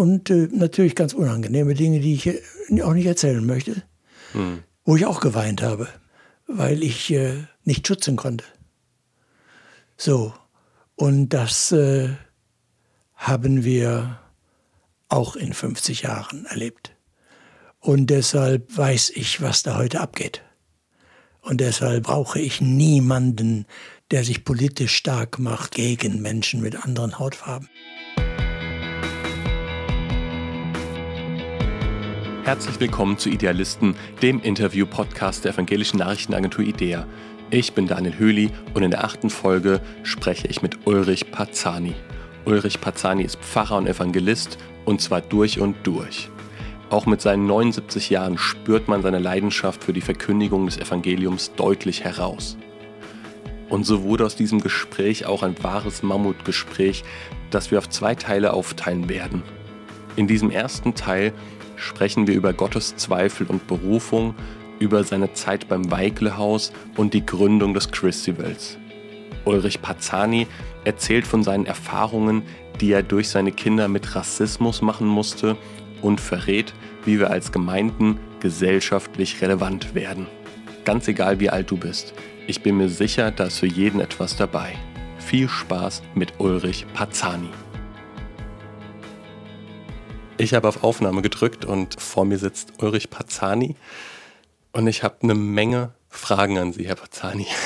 und äh, natürlich ganz unangenehme Dinge, die ich äh, auch nicht erzählen möchte, hm. wo ich auch geweint habe, weil ich äh, nicht schützen konnte. So, und das äh, haben wir auch in 50 Jahren erlebt. Und deshalb weiß ich, was da heute abgeht. Und deshalb brauche ich niemanden, der sich politisch stark macht gegen Menschen mit anderen Hautfarben. Herzlich willkommen zu Idealisten, dem Interview-Podcast der evangelischen Nachrichtenagentur IDEA. Ich bin Daniel Höhli und in der achten Folge spreche ich mit Ulrich Pazzani. Ulrich Pazzani ist Pfarrer und Evangelist und zwar durch und durch. Auch mit seinen 79 Jahren spürt man seine Leidenschaft für die Verkündigung des Evangeliums deutlich heraus. Und so wurde aus diesem Gespräch auch ein wahres Mammutgespräch, das wir auf zwei Teile aufteilen werden. In diesem ersten Teil sprechen wir über Gottes Zweifel und Berufung, über seine Zeit beim Weiglehaus und die Gründung des Christivals. Ulrich Pazzani erzählt von seinen Erfahrungen, die er durch seine Kinder mit Rassismus machen musste und verrät, wie wir als Gemeinden gesellschaftlich relevant werden. Ganz egal, wie alt du bist, ich bin mir sicher, da ist für jeden etwas dabei. Viel Spaß mit Ulrich Pazzani. Ich habe auf Aufnahme gedrückt und vor mir sitzt Ulrich Pazzani und ich habe eine Menge Fragen an Sie, Herr Pazzani.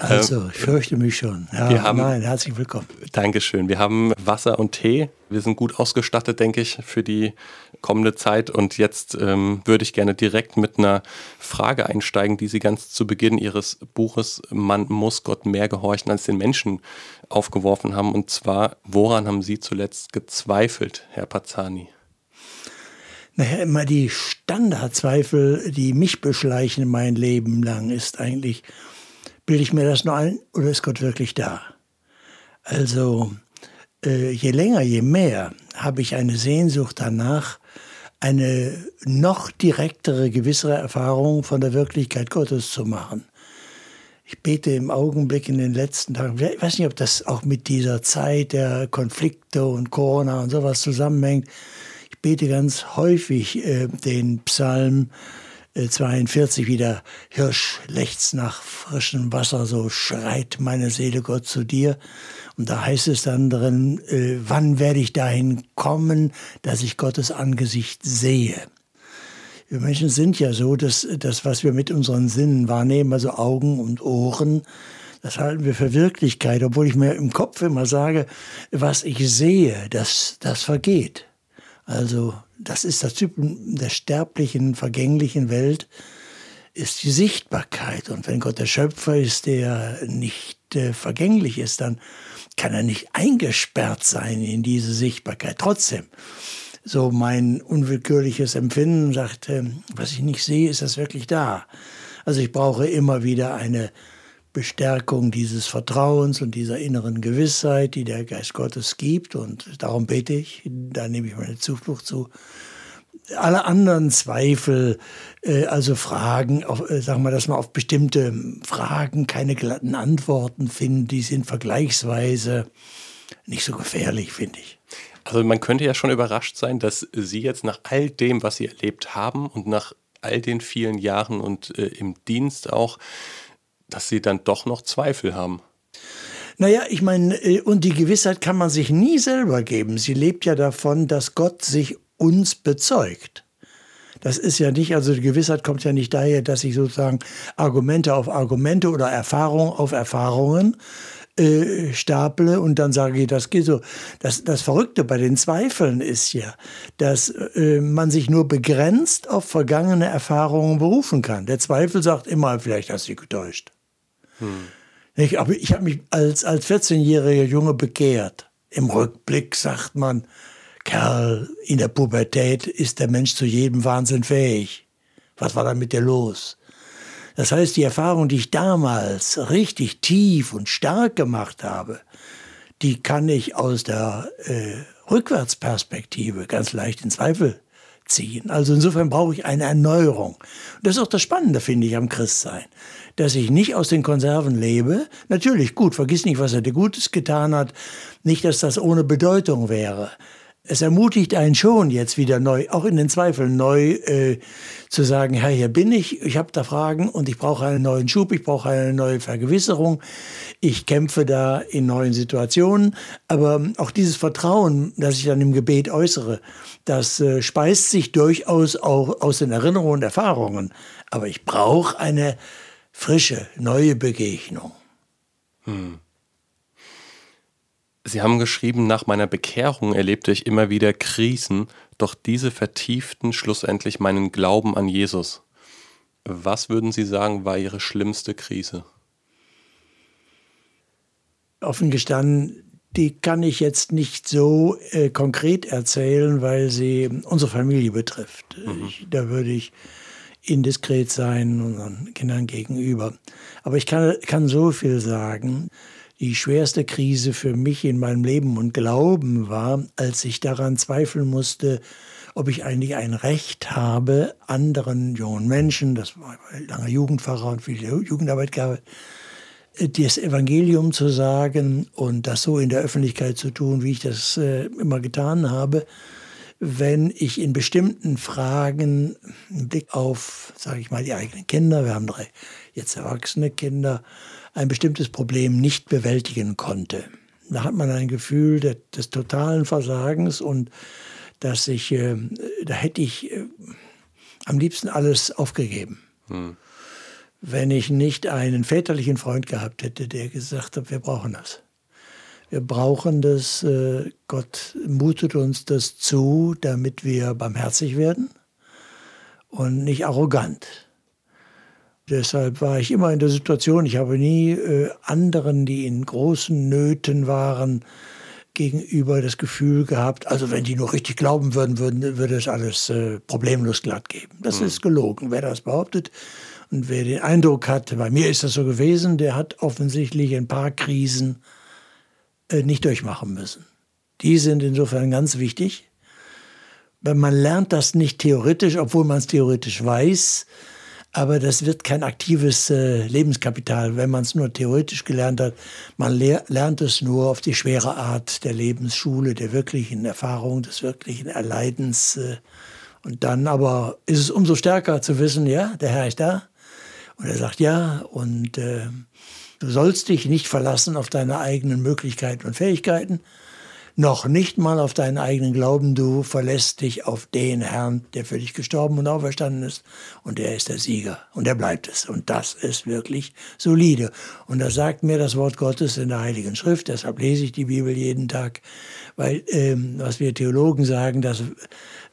Also, ich fürchte mich schon. Ja, haben, nein, herzlich willkommen. Dankeschön. Wir haben Wasser und Tee. Wir sind gut ausgestattet, denke ich, für die kommende Zeit. Und jetzt ähm, würde ich gerne direkt mit einer Frage einsteigen, die Sie ganz zu Beginn Ihres Buches Man muss Gott mehr gehorchen als den Menschen aufgeworfen haben. Und zwar, woran haben Sie zuletzt gezweifelt, Herr Pazzani? Naja, immer die Standardzweifel, die mich beschleichen mein Leben lang, ist eigentlich, bilde ich mir das nur ein oder ist Gott wirklich da? Also äh, je länger, je mehr habe ich eine Sehnsucht danach, eine noch direktere, gewissere Erfahrung von der Wirklichkeit Gottes zu machen. Ich bete im Augenblick in den letzten Tagen, ich weiß nicht, ob das auch mit dieser Zeit der Konflikte und Corona und sowas zusammenhängt. Ich bete ganz häufig äh, den Psalm 42 wie der Hirsch lechzt nach frischem Wasser, so schreit meine Seele Gott zu dir. Und da heißt es dann drin, äh, wann werde ich dahin kommen, dass ich Gottes Angesicht sehe? Wir Menschen sind ja so, dass das, was wir mit unseren Sinnen wahrnehmen, also Augen und Ohren, das halten wir für Wirklichkeit, obwohl ich mir im Kopf immer sage, was ich sehe, das, das vergeht. Also das ist das Typen der sterblichen, vergänglichen Welt, ist die Sichtbarkeit. Und wenn Gott der Schöpfer ist, der nicht äh, vergänglich ist, dann kann er nicht eingesperrt sein in diese Sichtbarkeit. Trotzdem, so mein unwillkürliches Empfinden sagt, äh, was ich nicht sehe, ist das wirklich da. Also ich brauche immer wieder eine Bestärkung dieses Vertrauens und dieser inneren Gewissheit, die der Geist Gottes gibt. Und darum bete ich, da nehme ich meine Zuflucht zu. Alle anderen Zweifel, äh, also Fragen, äh, sagen wir, dass man auf bestimmte Fragen keine glatten Antworten findet, die sind vergleichsweise nicht so gefährlich, finde ich. Also man könnte ja schon überrascht sein, dass Sie jetzt nach all dem, was Sie erlebt haben und nach all den vielen Jahren und äh, im Dienst auch, dass sie dann doch noch Zweifel haben. Naja, ich meine, äh, und die Gewissheit kann man sich nie selber geben. Sie lebt ja davon, dass Gott sich uns bezeugt. Das ist ja nicht, also die Gewissheit kommt ja nicht daher, dass ich sozusagen Argumente auf Argumente oder Erfahrung auf Erfahrungen äh, staple und dann sage ich, das geht so. Das, das Verrückte bei den Zweifeln ist ja, dass äh, man sich nur begrenzt auf vergangene Erfahrungen berufen kann. Der Zweifel sagt immer, vielleicht hast du dich getäuscht. Hm. Aber ich habe mich als, als 14-jähriger Junge bekehrt. Im Rückblick sagt man, Kerl, in der Pubertät ist der Mensch zu jedem Wahnsinn fähig. Was war da mit dir los? Das heißt, die Erfahrung, die ich damals richtig tief und stark gemacht habe, die kann ich aus der äh, Rückwärtsperspektive ganz leicht in Zweifel ziehen. Also insofern brauche ich eine Erneuerung. Das ist auch das Spannende, finde ich, am Christsein dass ich nicht aus den Konserven lebe. Natürlich, gut, vergiss nicht, was er dir Gutes getan hat. Nicht, dass das ohne Bedeutung wäre. Es ermutigt einen schon jetzt wieder neu, auch in den Zweifeln neu äh, zu sagen, Herr, hier bin ich, ich habe da Fragen und ich brauche einen neuen Schub, ich brauche eine neue Vergewisserung. Ich kämpfe da in neuen Situationen, aber auch dieses Vertrauen, das ich dann im Gebet äußere, das äh, speist sich durchaus auch aus den Erinnerungen und Erfahrungen. Aber ich brauche eine frische, neue Begegnung. Hm. Sie haben geschrieben, nach meiner Bekehrung erlebte ich immer wieder Krisen, doch diese vertieften schlussendlich meinen Glauben an Jesus. Was würden Sie sagen, war Ihre schlimmste Krise? Offen gestanden, die kann ich jetzt nicht so äh, konkret erzählen, weil sie unsere Familie betrifft. Mhm. Ich, da würde ich indiskret sein unseren Kindern gegenüber. Aber ich kann, kann so viel sagen die schwerste Krise für mich in meinem Leben und Glauben war, als ich daran zweifeln musste, ob ich eigentlich ein Recht habe, anderen jungen Menschen, das war langer Jugendpfarrer und viel Jugendarbeit gehabt, das Evangelium zu sagen und das so in der Öffentlichkeit zu tun, wie ich das äh, immer getan habe, wenn ich in bestimmten Fragen einen Blick auf, sage ich mal, die eigenen Kinder, wir haben drei jetzt erwachsene Kinder, ein bestimmtes Problem nicht bewältigen konnte. Da hat man ein Gefühl des, des totalen Versagens und dass ich, äh, da hätte ich äh, am liebsten alles aufgegeben. Hm. Wenn ich nicht einen väterlichen Freund gehabt hätte, der gesagt hat, wir brauchen das. Wir brauchen das, äh, Gott mutet uns das zu, damit wir barmherzig werden und nicht arrogant. Deshalb war ich immer in der Situation, ich habe nie äh, anderen, die in großen Nöten waren, gegenüber das Gefühl gehabt, also wenn die nur richtig glauben würden, würden würde es alles äh, problemlos glatt geben. Das mhm. ist gelogen. Wer das behauptet und wer den Eindruck hat, bei mir ist das so gewesen, der hat offensichtlich ein paar Krisen äh, nicht durchmachen müssen. Die sind insofern ganz wichtig. Weil man lernt das nicht theoretisch, obwohl man es theoretisch weiß, aber das wird kein aktives äh, Lebenskapital, wenn man es nur theoretisch gelernt hat. Man lernt es nur auf die schwere Art der Lebensschule, der wirklichen Erfahrung, des wirklichen Erleidens. Äh, und dann aber ist es umso stärker zu wissen, ja, der Herr ist da. Und er sagt ja, und äh, du sollst dich nicht verlassen auf deine eigenen Möglichkeiten und Fähigkeiten, noch nicht mal auf deinen eigenen Glauben, du verlässt dich auf den Herrn, der für dich gestorben und auferstanden ist. Und der ist der Sieger. Und der bleibt es. Und das ist wirklich solide. Und das sagt mir das Wort Gottes in der Heiligen Schrift, deshalb lese ich die Bibel jeden Tag, weil ähm, was wir Theologen sagen, das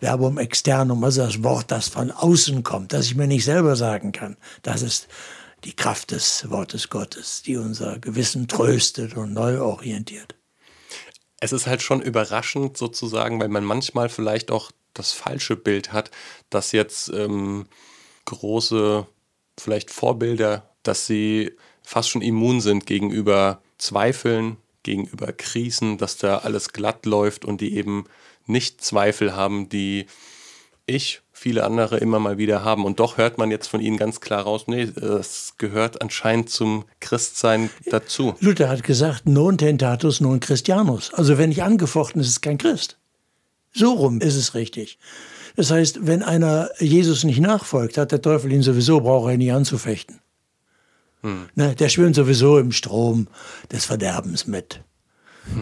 Verbum externum, also das Wort, das von außen kommt, das ich mir nicht selber sagen kann, das ist die Kraft des Wortes Gottes, die unser Gewissen tröstet und neu orientiert es ist halt schon überraschend sozusagen, weil man manchmal vielleicht auch das falsche Bild hat, dass jetzt ähm, große, vielleicht Vorbilder, dass sie fast schon immun sind gegenüber Zweifeln, gegenüber Krisen, dass da alles glatt läuft und die eben nicht Zweifel haben, die ich, viele andere immer mal wieder haben. Und doch hört man jetzt von ihnen ganz klar raus, nee, es gehört anscheinend zum Christsein dazu. Luther hat gesagt, non tentatus non Christianus. Also wenn nicht angefochten ist, ist es kein Christ. So rum ist es richtig. Das heißt, wenn einer Jesus nicht nachfolgt, hat der Teufel ihn sowieso, braucht er nicht anzufechten. Hm. Ne, der schwimmt sowieso im Strom des Verderbens mit.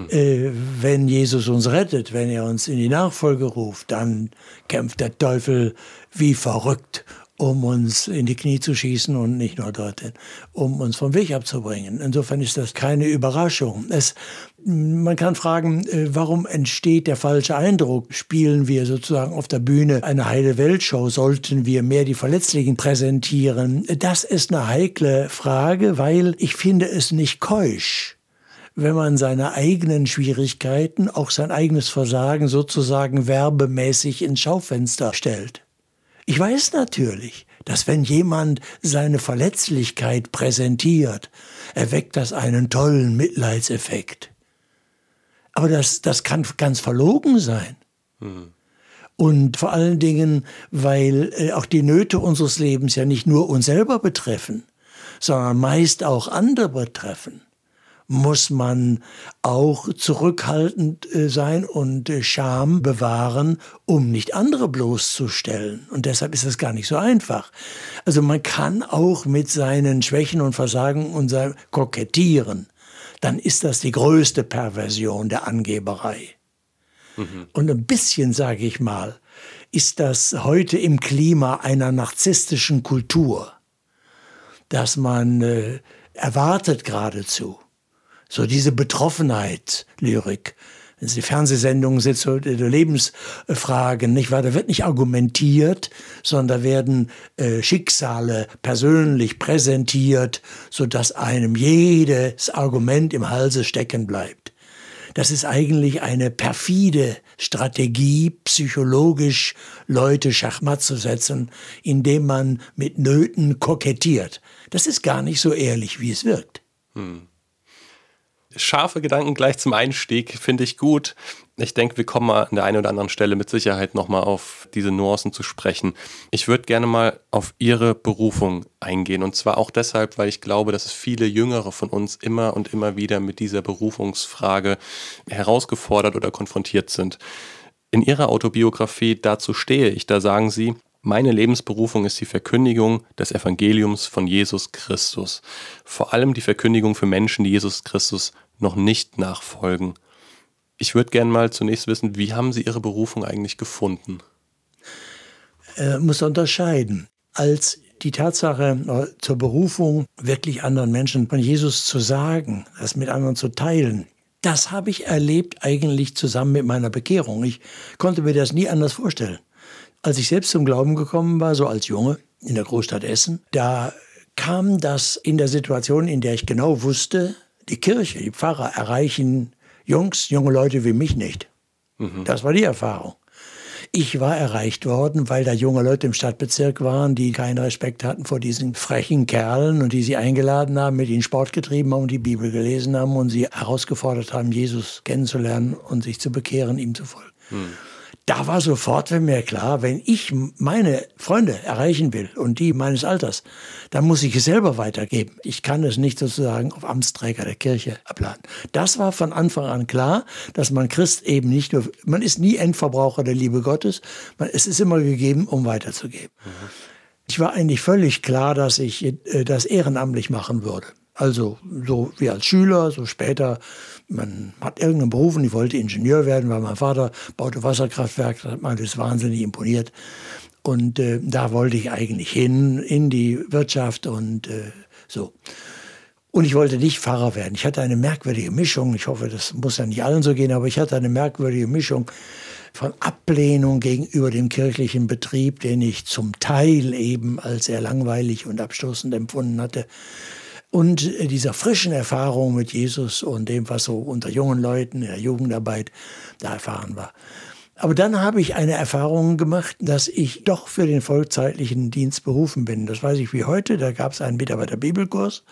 Äh, wenn Jesus uns rettet, wenn er uns in die Nachfolge ruft, dann kämpft der Teufel wie verrückt, um uns in die Knie zu schießen und nicht nur dorthin, um uns vom Weg abzubringen. Insofern ist das keine Überraschung. Es, man kann fragen, äh, warum entsteht der falsche Eindruck? Spielen wir sozusagen auf der Bühne eine heile Weltshow? Sollten wir mehr die Verletzlichen präsentieren? Das ist eine heikle Frage, weil ich finde es nicht keusch wenn man seine eigenen Schwierigkeiten, auch sein eigenes Versagen sozusagen werbemäßig ins Schaufenster stellt. Ich weiß natürlich, dass wenn jemand seine Verletzlichkeit präsentiert, erweckt das einen tollen Mitleidseffekt. Aber das, das kann ganz verlogen sein. Mhm. Und vor allen Dingen, weil äh, auch die Nöte unseres Lebens ja nicht nur uns selber betreffen, sondern meist auch andere betreffen. Muss man auch zurückhaltend äh, sein und äh, Scham bewahren, um nicht andere bloßzustellen. Und deshalb ist es gar nicht so einfach. Also man kann auch mit seinen Schwächen und Versagen und kokettieren. Dann ist das die größte Perversion der Angeberei. Mhm. Und ein bisschen, sage ich mal, ist das heute im Klima einer narzisstischen Kultur, dass man äh, erwartet geradezu, so diese Betroffenheit, Lyrik. Wenn Sie Fernsehsendungen sind, so Lebensfragen, nicht wahr? Da wird nicht argumentiert, sondern da werden äh, Schicksale persönlich präsentiert, sodass einem jedes Argument im Halse stecken bleibt. Das ist eigentlich eine perfide Strategie, psychologisch Leute schachmatt zu setzen, indem man mit Nöten kokettiert. Das ist gar nicht so ehrlich, wie es wirkt. Hm scharfe Gedanken gleich zum Einstieg, finde ich gut. Ich denke, wir kommen mal an der einen oder anderen Stelle mit Sicherheit nochmal auf diese Nuancen zu sprechen. Ich würde gerne mal auf Ihre Berufung eingehen. Und zwar auch deshalb, weil ich glaube, dass es viele Jüngere von uns immer und immer wieder mit dieser Berufungsfrage herausgefordert oder konfrontiert sind. In Ihrer Autobiografie Dazu stehe ich, da sagen Sie, meine Lebensberufung ist die Verkündigung des Evangeliums von Jesus Christus. Vor allem die Verkündigung für Menschen, die Jesus Christus noch nicht nachfolgen. Ich würde gerne mal zunächst wissen, wie haben Sie Ihre Berufung eigentlich gefunden? Er muss unterscheiden. Als die Tatsache äh, zur Berufung, wirklich anderen Menschen von Jesus zu sagen, das mit anderen zu teilen, das habe ich erlebt eigentlich zusammen mit meiner Bekehrung. Ich konnte mir das nie anders vorstellen. Als ich selbst zum Glauben gekommen war, so als Junge in der Großstadt Essen, da kam das in der Situation, in der ich genau wusste, die Kirche, die Pfarrer erreichen Jungs, junge Leute wie mich nicht. Mhm. Das war die Erfahrung. Ich war erreicht worden, weil da junge Leute im Stadtbezirk waren, die keinen Respekt hatten vor diesen frechen Kerlen und die sie eingeladen haben, mit ihnen Sport getrieben haben und die Bibel gelesen haben und sie herausgefordert haben, Jesus kennenzulernen und sich zu bekehren, ihm zu folgen. Mhm da war sofort für mir klar, wenn ich meine Freunde erreichen will und die meines Alters, dann muss ich es selber weitergeben. Ich kann es nicht sozusagen auf Amtsträger der Kirche abladen. Das war von Anfang an klar, dass man Christ eben nicht nur, man ist nie Endverbraucher der Liebe Gottes, man, es ist immer gegeben, um weiterzugeben. Mhm. Ich war eigentlich völlig klar, dass ich äh, das ehrenamtlich machen würde. Also so wie als Schüler, so später, man hat irgendeinen Beruf und ich wollte Ingenieur werden, weil mein Vater baute Wasserkraftwerke, das hat mir das wahnsinnig imponiert. Und äh, da wollte ich eigentlich hin, in die Wirtschaft und äh, so. Und ich wollte nicht Pfarrer werden. Ich hatte eine merkwürdige Mischung, ich hoffe, das muss ja nicht allen so gehen, aber ich hatte eine merkwürdige Mischung von Ablehnung gegenüber dem kirchlichen Betrieb, den ich zum Teil eben als sehr langweilig und abstoßend empfunden hatte und dieser frischen Erfahrung mit Jesus und dem, was so unter jungen Leuten in der Jugendarbeit da erfahren war. Aber dann habe ich eine Erfahrung gemacht, dass ich doch für den vollzeitlichen Dienst berufen bin. Das weiß ich wie heute. Da gab es einen Mitarbeiter-Bibelkurs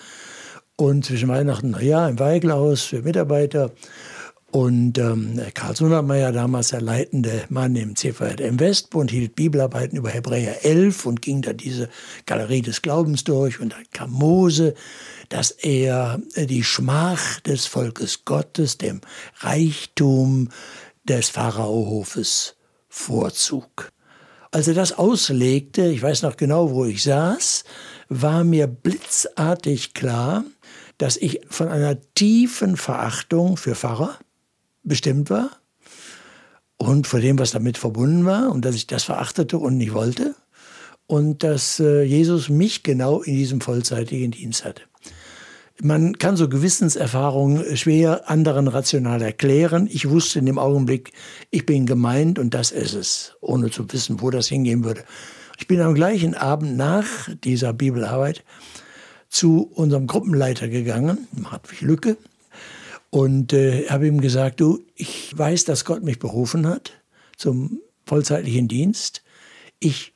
und zwischen Weihnachten und im Weiglaus für Mitarbeiter. Und ähm, Karl Sundermeier, damals der leitende Mann im CVM Westbund, hielt Bibelarbeiten über Hebräer 11 und ging da diese Galerie des Glaubens durch. Und dann kam Mose, dass er äh, die Schmach des Volkes Gottes, dem Reichtum des Pharaohofes vorzug. Als er das auslegte, ich weiß noch genau, wo ich saß, war mir blitzartig klar, dass ich von einer tiefen Verachtung für Pfarrer, bestimmt war und vor dem, was damit verbunden war und dass ich das verachtete und nicht wollte und dass äh, Jesus mich genau in diesem vollzeitigen Dienst hatte. Man kann so Gewissenserfahrungen schwer anderen rational erklären. Ich wusste in dem Augenblick, ich bin gemeint und das ist es, ohne zu wissen, wo das hingehen würde. Ich bin am gleichen Abend nach dieser Bibelarbeit zu unserem Gruppenleiter gegangen, Hartwig Lücke, und äh, habe ihm gesagt, du, ich weiß, dass Gott mich berufen hat zum vollzeitlichen Dienst. Ich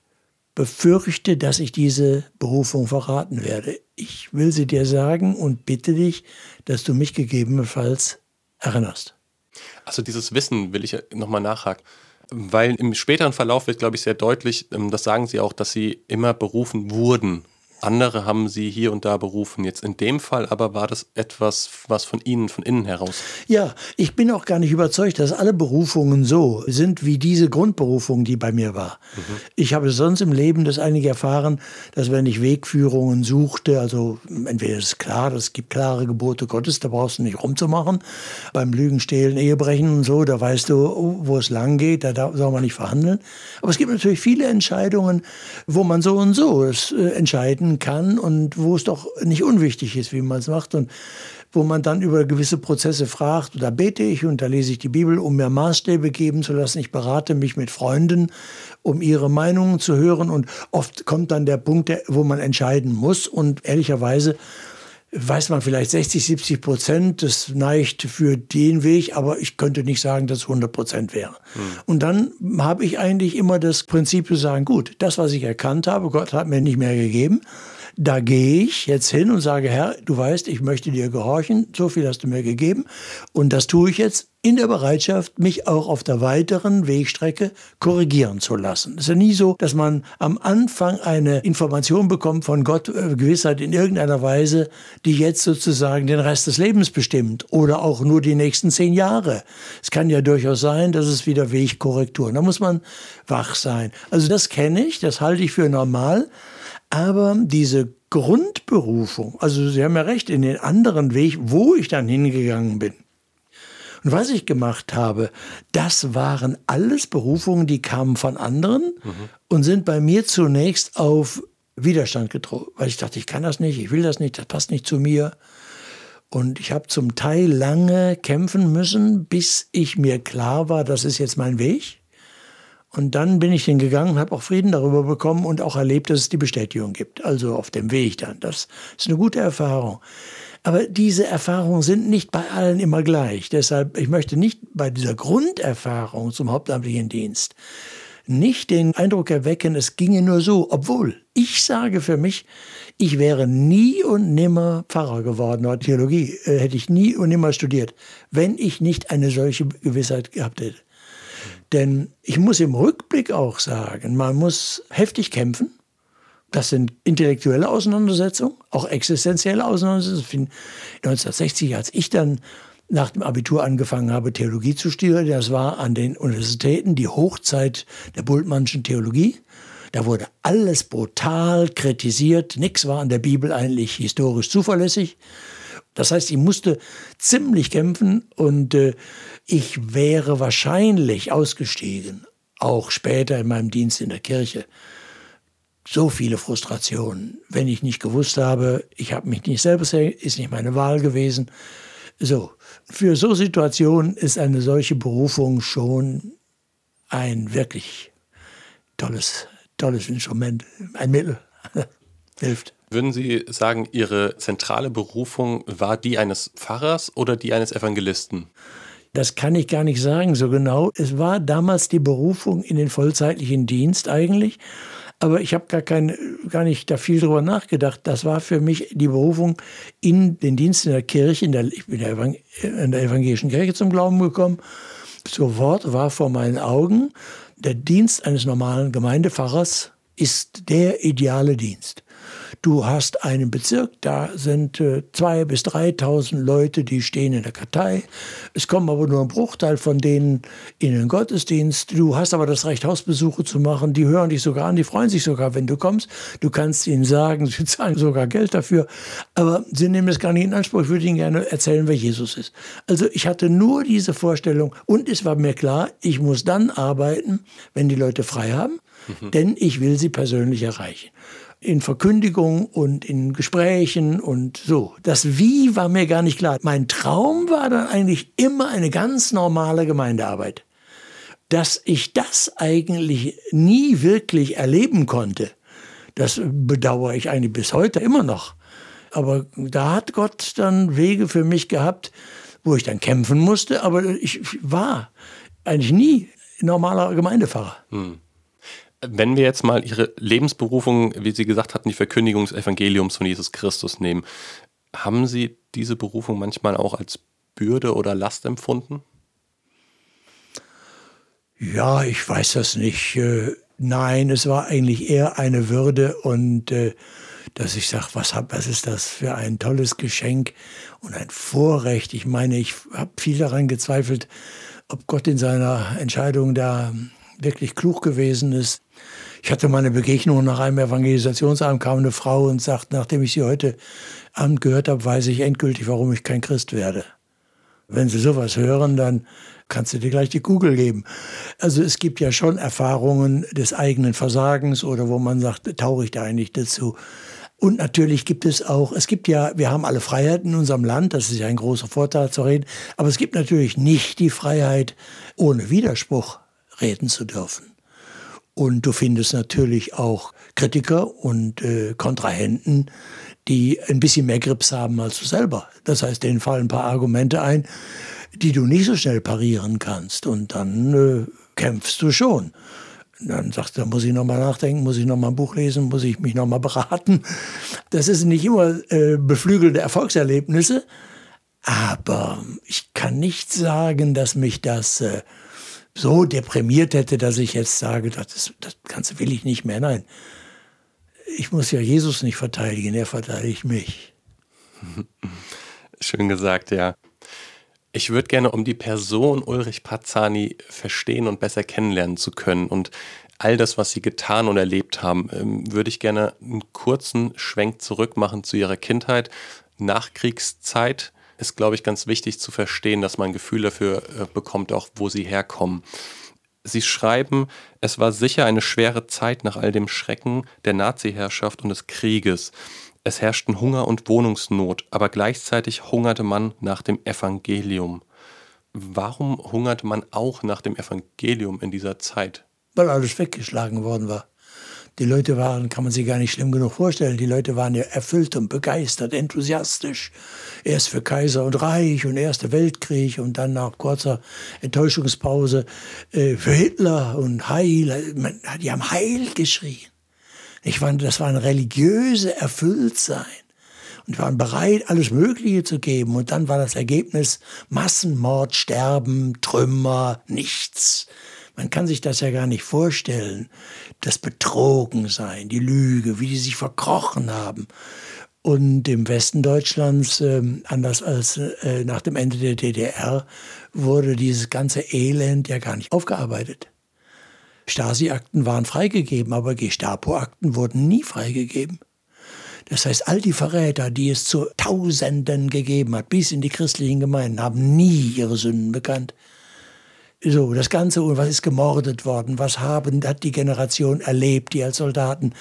befürchte, dass ich diese Berufung verraten werde. Ich will sie dir sagen und bitte dich, dass du mich gegebenenfalls erinnerst. Also dieses Wissen will ich nochmal nachhaken. Weil im späteren Verlauf wird, glaube ich, sehr deutlich, ähm, das sagen Sie auch, dass Sie immer berufen wurden Andere haben sie hier und da berufen. Jetzt in dem Fall aber war das etwas, was von Ihnen, von innen heraus. Ja, ich bin auch gar nicht überzeugt, dass alle Berufungen so sind wie diese Grundberufung, die bei mir war. Mhm. Ich habe sonst im Leben das einige erfahren, dass wenn ich Wegführungen suchte, also entweder ist es klar, es gibt klare Gebote Gottes, da brauchst du nicht rumzumachen. Beim Lügen, Stehlen, Ehebrechen und so, da weißt du, wo es lang geht, da soll man nicht verhandeln. Aber es gibt natürlich viele Entscheidungen, wo man so und so es äh, entscheiden finden kann und wo es doch nicht unwichtig ist, wie man es macht und wo man dann über gewisse Prozesse fragt, da bete ich und da lese ich die Bibel, um mir Maßstäbe geben zu lassen. Ich berate mich mit Freunden, um ihre Meinungen zu hören und oft kommt dann der Punkt, wo man entscheiden muss und ehrlicherweise weiß man vielleicht 60, 70 Prozent, das neigt für den Weg, aber ich könnte nicht sagen, dass es 100 Prozent wäre. Hm. Und dann habe ich eigentlich immer das Prinzip zu sagen, gut, das, was ich erkannt habe, Gott hat mir nicht mehr gegeben, da gehe ich jetzt hin und sage, Herr, du weißt, ich möchte dir gehorchen, so viel hast du mir gegeben und das tue ich jetzt in der Bereitschaft, mich auch auf der weiteren Wegstrecke korrigieren zu lassen. Es ist ja nie so, dass man am Anfang eine Information bekommt von Gott, äh, Gewissheit in irgendeiner Weise, die jetzt sozusagen den Rest des Lebens bestimmt oder auch nur die nächsten zehn Jahre. Es kann ja durchaus sein, dass es wieder Wegkorrekturen. Da muss man wach sein. Also das kenne ich, das halte ich für normal. Aber diese Grundberufung, also Sie haben ja recht, in den anderen Weg, wo ich dann hingegangen bin. Und was ich gemacht habe, das waren alles Berufungen, die kamen von anderen mhm. und sind bei mir zunächst auf Widerstand getroffen, weil ich dachte, ich kann das nicht, ich will das nicht, das passt nicht zu mir. Und ich habe zum Teil lange kämpfen müssen, bis ich mir klar war, das ist jetzt mein Weg. Und dann bin ich hingegangen und habe auch Frieden darüber bekommen und auch erlebt, dass es die Bestätigung gibt. Also auf dem Weg dann. Das ist eine gute Erfahrung. Aber diese Erfahrungen sind nicht bei allen immer gleich. Deshalb, ich möchte nicht bei dieser Grunderfahrung zum hauptamtlichen Dienst nicht den Eindruck erwecken, es ginge nur so. Obwohl, ich sage für mich, ich wäre nie und nimmer Pfarrer geworden oder Theologie, äh, hätte ich nie und nimmer studiert, wenn ich nicht eine solche Gewissheit gehabt hätte. Denn ich muss im Rückblick auch sagen, man muss heftig kämpfen. Das sind intellektuelle Auseinandersetzungen, auch existenzielle Auseinandersetzungen. 1960, als ich dann nach dem Abitur angefangen habe, Theologie zu studieren, das war an den Universitäten die Hochzeit der Bultmannschen Theologie. Da wurde alles brutal kritisiert. Nichts war an der Bibel eigentlich historisch zuverlässig. Das heißt, ich musste ziemlich kämpfen und äh, ich wäre wahrscheinlich ausgestiegen, auch später in meinem Dienst in der Kirche. So viele Frustrationen, wenn ich nicht gewusst habe, ich habe mich nicht selber, ist nicht meine Wahl gewesen. So, für so Situationen ist eine solche Berufung schon ein wirklich tolles, tolles Instrument, ein Mittel, hilft. Würden Sie sagen, Ihre zentrale Berufung war die eines Pfarrers oder die eines Evangelisten? Das kann ich gar nicht sagen so genau. Es war damals die Berufung in den vollzeitlichen Dienst eigentlich. Aber ich habe gar, gar nicht da viel drüber nachgedacht. Das war für mich die Berufung in den Dienst in der Kirche. In der, ich bin in der evangelischen Kirche zum Glauben gekommen. Sofort war vor meinen Augen, der Dienst eines normalen Gemeindepfarrers ist der ideale Dienst. Du hast einen Bezirk, da sind äh, zwei bis 3.000 Leute, die stehen in der Kartei. Es kommen aber nur ein Bruchteil von denen in den Gottesdienst. Du hast aber das Recht, Hausbesuche zu machen. Die hören dich sogar an, die freuen sich sogar, wenn du kommst. Du kannst ihnen sagen, sie zahlen sogar Geld dafür. Aber sie nehmen es gar nicht in Anspruch. Ich würde ihnen gerne erzählen, wer Jesus ist. Also ich hatte nur diese Vorstellung und es war mir klar, ich muss dann arbeiten, wenn die Leute frei haben, mhm. denn ich will sie persönlich erreichen in Verkündigung und in Gesprächen und so. Das Wie war mir gar nicht klar. Mein Traum war dann eigentlich immer eine ganz normale Gemeindearbeit. Dass ich das eigentlich nie wirklich erleben konnte, das bedauere ich eigentlich bis heute immer noch. Aber da hat Gott dann Wege für mich gehabt, wo ich dann kämpfen musste, aber ich war eigentlich nie normaler Gemeindepfarrer. Hm. Wenn wir jetzt mal Ihre Lebensberufung, wie Sie gesagt hatten, die Verkündigung des Evangeliums von Jesus Christus nehmen, haben Sie diese Berufung manchmal auch als Bürde oder Last empfunden? Ja, ich weiß das nicht. Äh, nein, es war eigentlich eher eine Würde und äh, dass ich sage, was, was ist das für ein tolles Geschenk und ein Vorrecht. Ich meine, ich habe viel daran gezweifelt, ob Gott in seiner Entscheidung da wirklich klug gewesen ist. Ich hatte mal eine Begegnung nach einem Evangelisationsabend, kam eine Frau und sagt, nachdem ich sie heute Abend gehört habe, weiß ich endgültig, warum ich kein Christ werde. Wenn Sie sowas hören, dann kannst du dir gleich die Kugel geben. Also es gibt ja schon Erfahrungen des eigenen Versagens oder wo man sagt, tauche ich da eigentlich dazu. Und natürlich gibt es auch, es gibt ja, wir haben alle Freiheiten in unserem Land, das ist ja ein großer Vorteil zu reden, aber es gibt natürlich nicht die Freiheit, ohne Widerspruch reden zu dürfen. Und du findest natürlich auch Kritiker und äh, Kontrahenten, die ein bisschen mehr Grips haben als du selber. Das heißt, denen fallen ein paar Argumente ein, die du nicht so schnell parieren kannst. Und dann äh, kämpfst du schon. Dann sagst du, da muss ich nochmal nachdenken, muss ich nochmal ein Buch lesen, muss ich mich nochmal beraten. Das sind nicht immer äh, beflügelte Erfolgserlebnisse, aber ich kann nicht sagen, dass mich das äh, so deprimiert hätte, dass ich jetzt sage, das, das Ganze will ich nicht mehr. Nein, ich muss ja Jesus nicht verteidigen, er verteidigt mich. Schön gesagt, ja. Ich würde gerne, um die Person Ulrich Pazzani verstehen und besser kennenlernen zu können und all das, was Sie getan und erlebt haben, ähm, würde ich gerne einen kurzen Schwenk zurück machen zu Ihrer Kindheit. Nachkriegszeit ist, glaube ich, ganz wichtig zu verstehen, dass man ein Gefühl dafür äh, bekommt, auch wo Sie herkommen. Sie schreiben, es war sicher eine schwere Zeit nach all dem Schrecken der Nazi-Herrschaft und des Krieges. Es herrschten Hunger und Wohnungsnot, aber gleichzeitig hungerte man nach dem Evangelium. Warum hungerte man auch nach dem Evangelium in dieser Zeit? Weil alles weggeschlagen worden war. Die Leute waren, kann man sich gar nicht schlimm genug vorstellen, die Leute waren ja erfüllt und begeistert, enthusiastisch. Erst für Kaiser und Reich und Erster Weltkrieg und dann nach kurzer Enttäuschungspause äh, für Hitler und Heil. Die haben Heil geschrien. Ich fand, das war ein religiöse Erfülltsein. Und waren bereit, alles Mögliche zu geben. Und dann war das Ergebnis Massenmord, Sterben, Trümmer, nichts. Man kann sich das ja gar nicht vorstellen. Das Betrogensein, die Lüge, wie die sich verkrochen haben. Und im Westen Deutschlands, äh, anders als äh, nach dem Ende der DDR, wurde dieses ganze Elend ja gar nicht aufgearbeitet. Stasi-Akten waren freigegeben, aber Gestapo-Akten wurden nie freigegeben. Das heißt, all die Verräter, die es zu Tausenden gegeben hat, bis in die christlichen Gemeinden, haben nie ihre Sünden bekannt. So, das Ganze, und was ist gemordet worden? Was haben, hat die Generation erlebt, die als Soldaten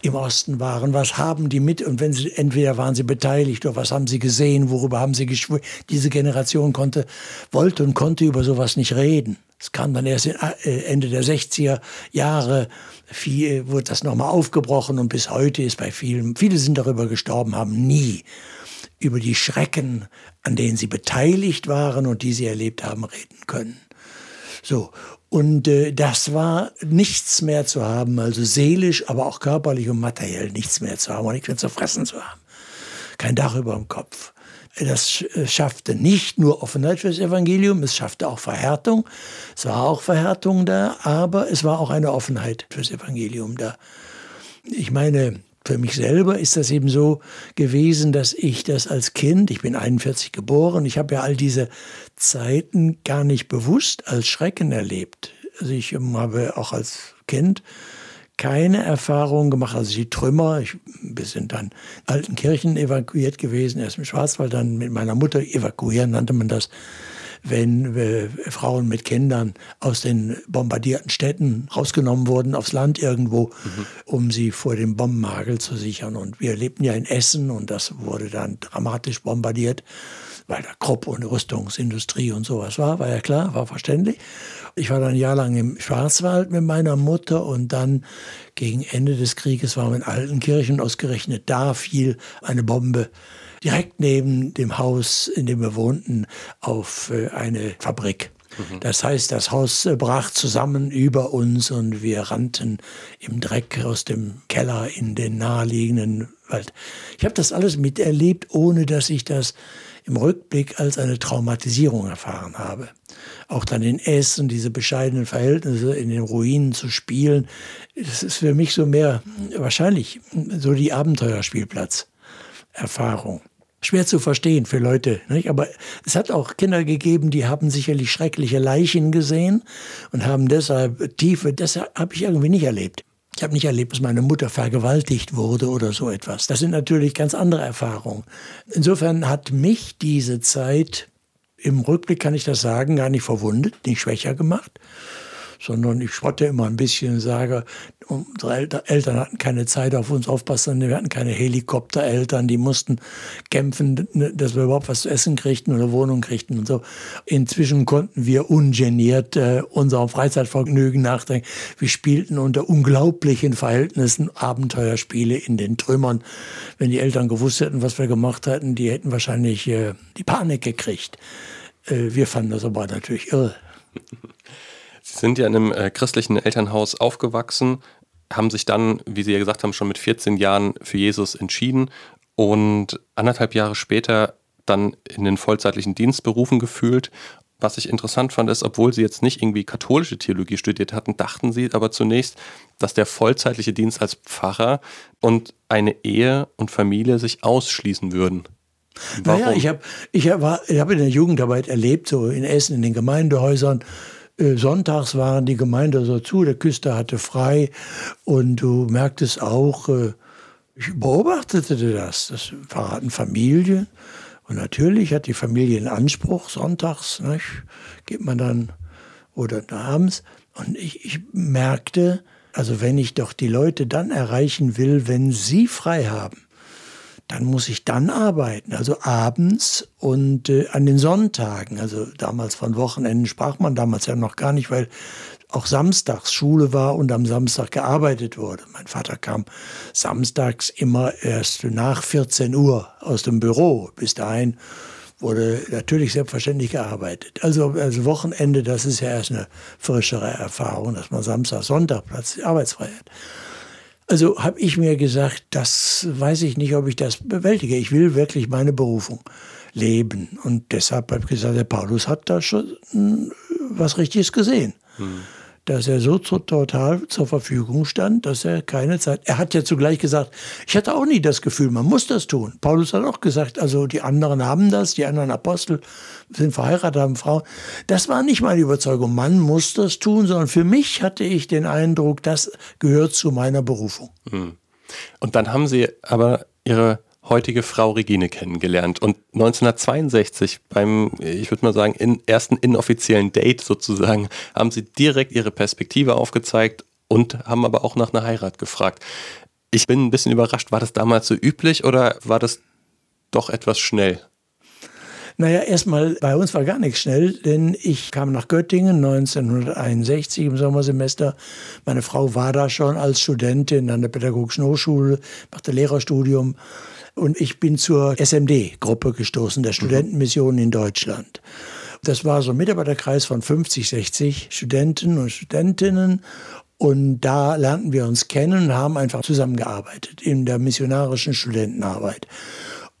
im Osten waren? Was haben die mit? Und wenn sie, entweder waren sie beteiligt oder was haben sie gesehen? Worüber haben sie geschwört? Diese Generation konnte, wollte und konnte über sowas nicht reden. Es kam dann erst äh, Ende der 60er Jahre, viel, wurde das nochmal aufgebrochen und bis heute ist bei vielen, viele sind darüber gestorben, haben nie über die Schrecken, an denen sie beteiligt waren und die sie erlebt haben, reden können. So. Und äh, das war nichts mehr zu haben, also seelisch, aber auch körperlich und materiell nichts mehr zu haben und nichts mehr zu fressen zu haben. Kein Dach über dem Kopf. Das schaffte nicht nur Offenheit für das Evangelium, es schaffte auch Verhärtung. Es war auch Verhärtung da, aber es war auch eine Offenheit für das Evangelium da. Ich meine, für mich selber ist das eben so gewesen, dass ich das als Kind, ich bin 41 geboren, ich habe ja all diese Zeiten gar nicht bewusst als Schrecken erlebt. Also ich habe auch als Kind keine Erfahrung gemacht. Also die Trümmer, ich, wir sind dann alten Kirchen evakuiert gewesen, erst im Schwarzwald, dann mit meiner Mutter evakuieren, nannte man das wenn äh, Frauen mit Kindern aus den bombardierten Städten rausgenommen wurden aufs Land irgendwo, mhm. um sie vor dem Bombenhagel zu sichern. Und wir lebten ja in Essen und das wurde dann dramatisch bombardiert, weil da Krupp und Rüstungsindustrie und sowas war, war ja klar, war verständlich. Ich war dann ein Jahr lang im Schwarzwald mit meiner Mutter und dann gegen Ende des Krieges waren wir in Altenkirchen. Ausgerechnet da fiel eine Bombe direkt neben dem Haus, in dem wir wohnten, auf äh, eine Fabrik. Mhm. Das heißt, das Haus äh, brach zusammen über uns und wir rannten im Dreck aus dem Keller in den naheliegenden Wald. Ich habe das alles miterlebt, ohne dass ich das im Rückblick als eine Traumatisierung erfahren habe. Auch dann in Essen, diese bescheidenen Verhältnisse in den Ruinen zu spielen, das ist für mich so mehr wahrscheinlich so die Abenteuerspielplatz-Erfahrung schwer zu verstehen für Leute. Nicht? Aber es hat auch Kinder gegeben, die haben sicherlich schreckliche Leichen gesehen und haben deshalb tiefe, das habe ich irgendwie nicht erlebt. Ich habe nicht erlebt, dass meine Mutter vergewaltigt wurde oder so etwas. Das sind natürlich ganz andere Erfahrungen. Insofern hat mich diese Zeit, im Rückblick kann ich das sagen, gar nicht verwundet, nicht schwächer gemacht, sondern ich spotte immer ein bisschen und sage, unsere Eltern hatten keine Zeit auf uns aufpassen, wir hatten keine Helikoptereltern, die mussten kämpfen, ne, dass wir überhaupt was zu essen kriegten oder Wohnung kriegten und so. Inzwischen konnten wir ungeniert äh, unserem Freizeitvergnügen nachdenken. Wir spielten unter unglaublichen Verhältnissen Abenteuerspiele in den Trümmern. Wenn die Eltern gewusst hätten, was wir gemacht hätten, die hätten wahrscheinlich äh, die Panik gekriegt. Äh, wir fanden das aber natürlich irre. Sie sind ja in einem äh, christlichen Elternhaus aufgewachsen, haben sich dann, wie Sie ja gesagt haben, schon mit 14 Jahren für Jesus entschieden und anderthalb Jahre später dann in den vollzeitlichen Dienst berufen gefühlt. Was ich interessant fand, ist, obwohl Sie jetzt nicht irgendwie katholische Theologie studiert hatten, dachten Sie aber zunächst, dass der vollzeitliche Dienst als Pfarrer und eine Ehe und Familie sich ausschließen würden. Warum? Naja, ich habe ich hab, ich hab in der Jugendarbeit erlebt, so in Essen, in den Gemeindehäusern, sonntags waren die Gemeinde so zu, der Küster hatte frei. Und du merktest auch, äh, ich beobachtete das, das verraten Familien und natürlich hat die Familie einen Anspruch, sonntags nicht, geht man dann oder abends. Und ich, ich merkte, also wenn ich doch die Leute dann erreichen will, wenn sie frei haben, dann muss ich dann arbeiten, also abends und äh, an den Sonntagen. Also damals von Wochenenden sprach man damals ja noch gar nicht, weil auch samstags Schule war und am Samstag gearbeitet wurde. Mein Vater kam samstags immer erst nach 14 Uhr aus dem Büro. Bis dahin wurde natürlich selbstverständlich gearbeitet. Also, also Wochenende, das ist ja erst eine frischere Erfahrung, dass man Samstag, Sonntag plötzlich arbeitsfrei hat. Also habe ich mir gesagt, das weiß ich nicht, ob ich das bewältige. Ich will wirklich meine Berufung leben. Und deshalb habe ich gesagt, der Paulus hat da schon hm, was Richtiges gesehen. Hm dass er so total zur Verfügung stand, dass er keine Zeit. Er hat ja zugleich gesagt, ich hatte auch nie das Gefühl, man muss das tun. Paulus hat auch gesagt, also die anderen haben das, die anderen Apostel sind verheiratet, haben Frauen. Das war nicht meine Überzeugung, man muss das tun, sondern für mich hatte ich den Eindruck, das gehört zu meiner Berufung. Hm. Und dann haben Sie aber Ihre heutige Frau Regine kennengelernt. Und 1962 beim, ich würde mal sagen, in, ersten inoffiziellen Date sozusagen, haben sie direkt ihre Perspektive aufgezeigt und haben aber auch nach einer Heirat gefragt. Ich bin ein bisschen überrascht, war das damals so üblich oder war das doch etwas schnell? Naja, erstmal, bei uns war gar nichts schnell, denn ich kam nach Göttingen 1961 im Sommersemester. Meine Frau war da schon als Studentin an der Pädagogischen Hochschule, machte Lehrerstudium. Und ich bin zur SMD-Gruppe gestoßen, der Studentenmission in Deutschland. Das war so ein Mitarbeiterkreis von 50, 60 Studenten und Studentinnen. Und da lernten wir uns kennen und haben einfach zusammengearbeitet in der missionarischen Studentenarbeit.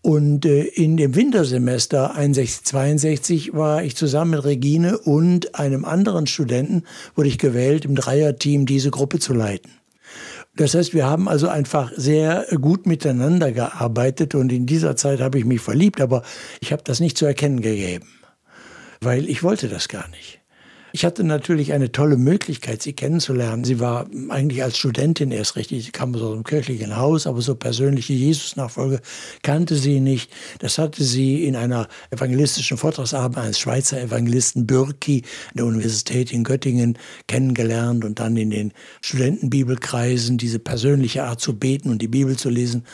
Und äh, in dem Wintersemester 61, 62 war ich zusammen mit Regine und einem anderen Studenten, wurde ich gewählt, im Dreierteam diese Gruppe zu leiten. Das heißt, wir haben also einfach sehr gut miteinander gearbeitet und in dieser Zeit habe ich mich verliebt, aber ich habe das nicht zu erkennen gegeben, weil ich wollte das gar nicht. Ich hatte natürlich eine tolle Möglichkeit, sie kennenzulernen. Sie war eigentlich als Studentin erst richtig, sie kam aus einem kirchlichen Haus, aber so persönliche Jesus-Nachfolge kannte sie nicht. Das hatte sie in einer evangelistischen Vortragsarbeit eines Schweizer Evangelisten Bürki an der Universität in Göttingen kennengelernt und dann in den Studentenbibelkreisen diese persönliche Art zu beten und die Bibel zu lesen.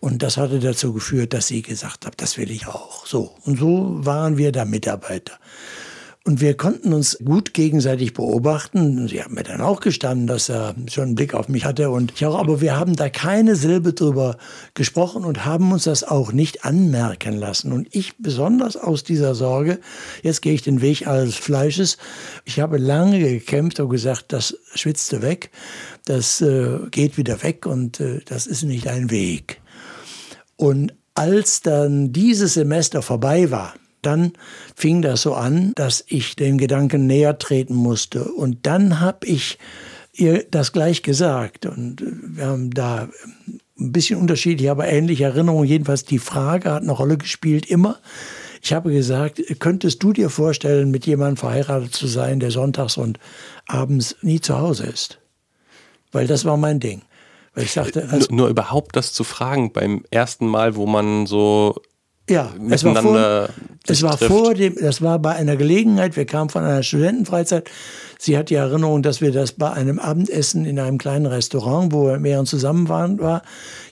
Und das hatte dazu geführt, dass sie gesagt hat, das will ich auch. So. Und so waren wir da Mitarbeiter. Und wir konnten uns gut gegenseitig beobachten. Sie haben mir dann auch gestanden, dass er schon einen Blick auf mich hatte und ich auch. Aber wir haben da keine Silbe drüber gesprochen und haben uns das auch nicht anmerken lassen. Und ich besonders aus dieser Sorge, jetzt gehe ich den Weg alles Fleisches. Ich habe lange gekämpft und gesagt, das schwitzte weg, das äh, geht wieder weg und äh, das ist nicht ein Weg. Und Als dann dieses Semester vorbei war, dann fing das so an, dass ich dem Gedanken näher treten musste. Und dann habe ich ihr das gleich gesagt. Und wir haben da ein bisschen unterschiedlich, aber ähnliche Erinnerungen. Jedenfalls die Frage hat eine Rolle gespielt, immer. Ich habe gesagt, könntest du dir vorstellen, mit jemandem verheiratet zu sein, der sonntags und abends nie zu Hause ist? Weil das war mein Ding. Weil ich sagte, also nur, nur überhaupt das zu fragen beim ersten Mal, wo man so ja, es war, vor, es war vor dem, das war bei einer Gelegenheit, wir kamen von einer Studentenfreizeit. Sie hat die Erinnerung, dass wir das bei einem Abendessen in einem kleinen Restaurant, wo wir mehreren zusammen waren, war.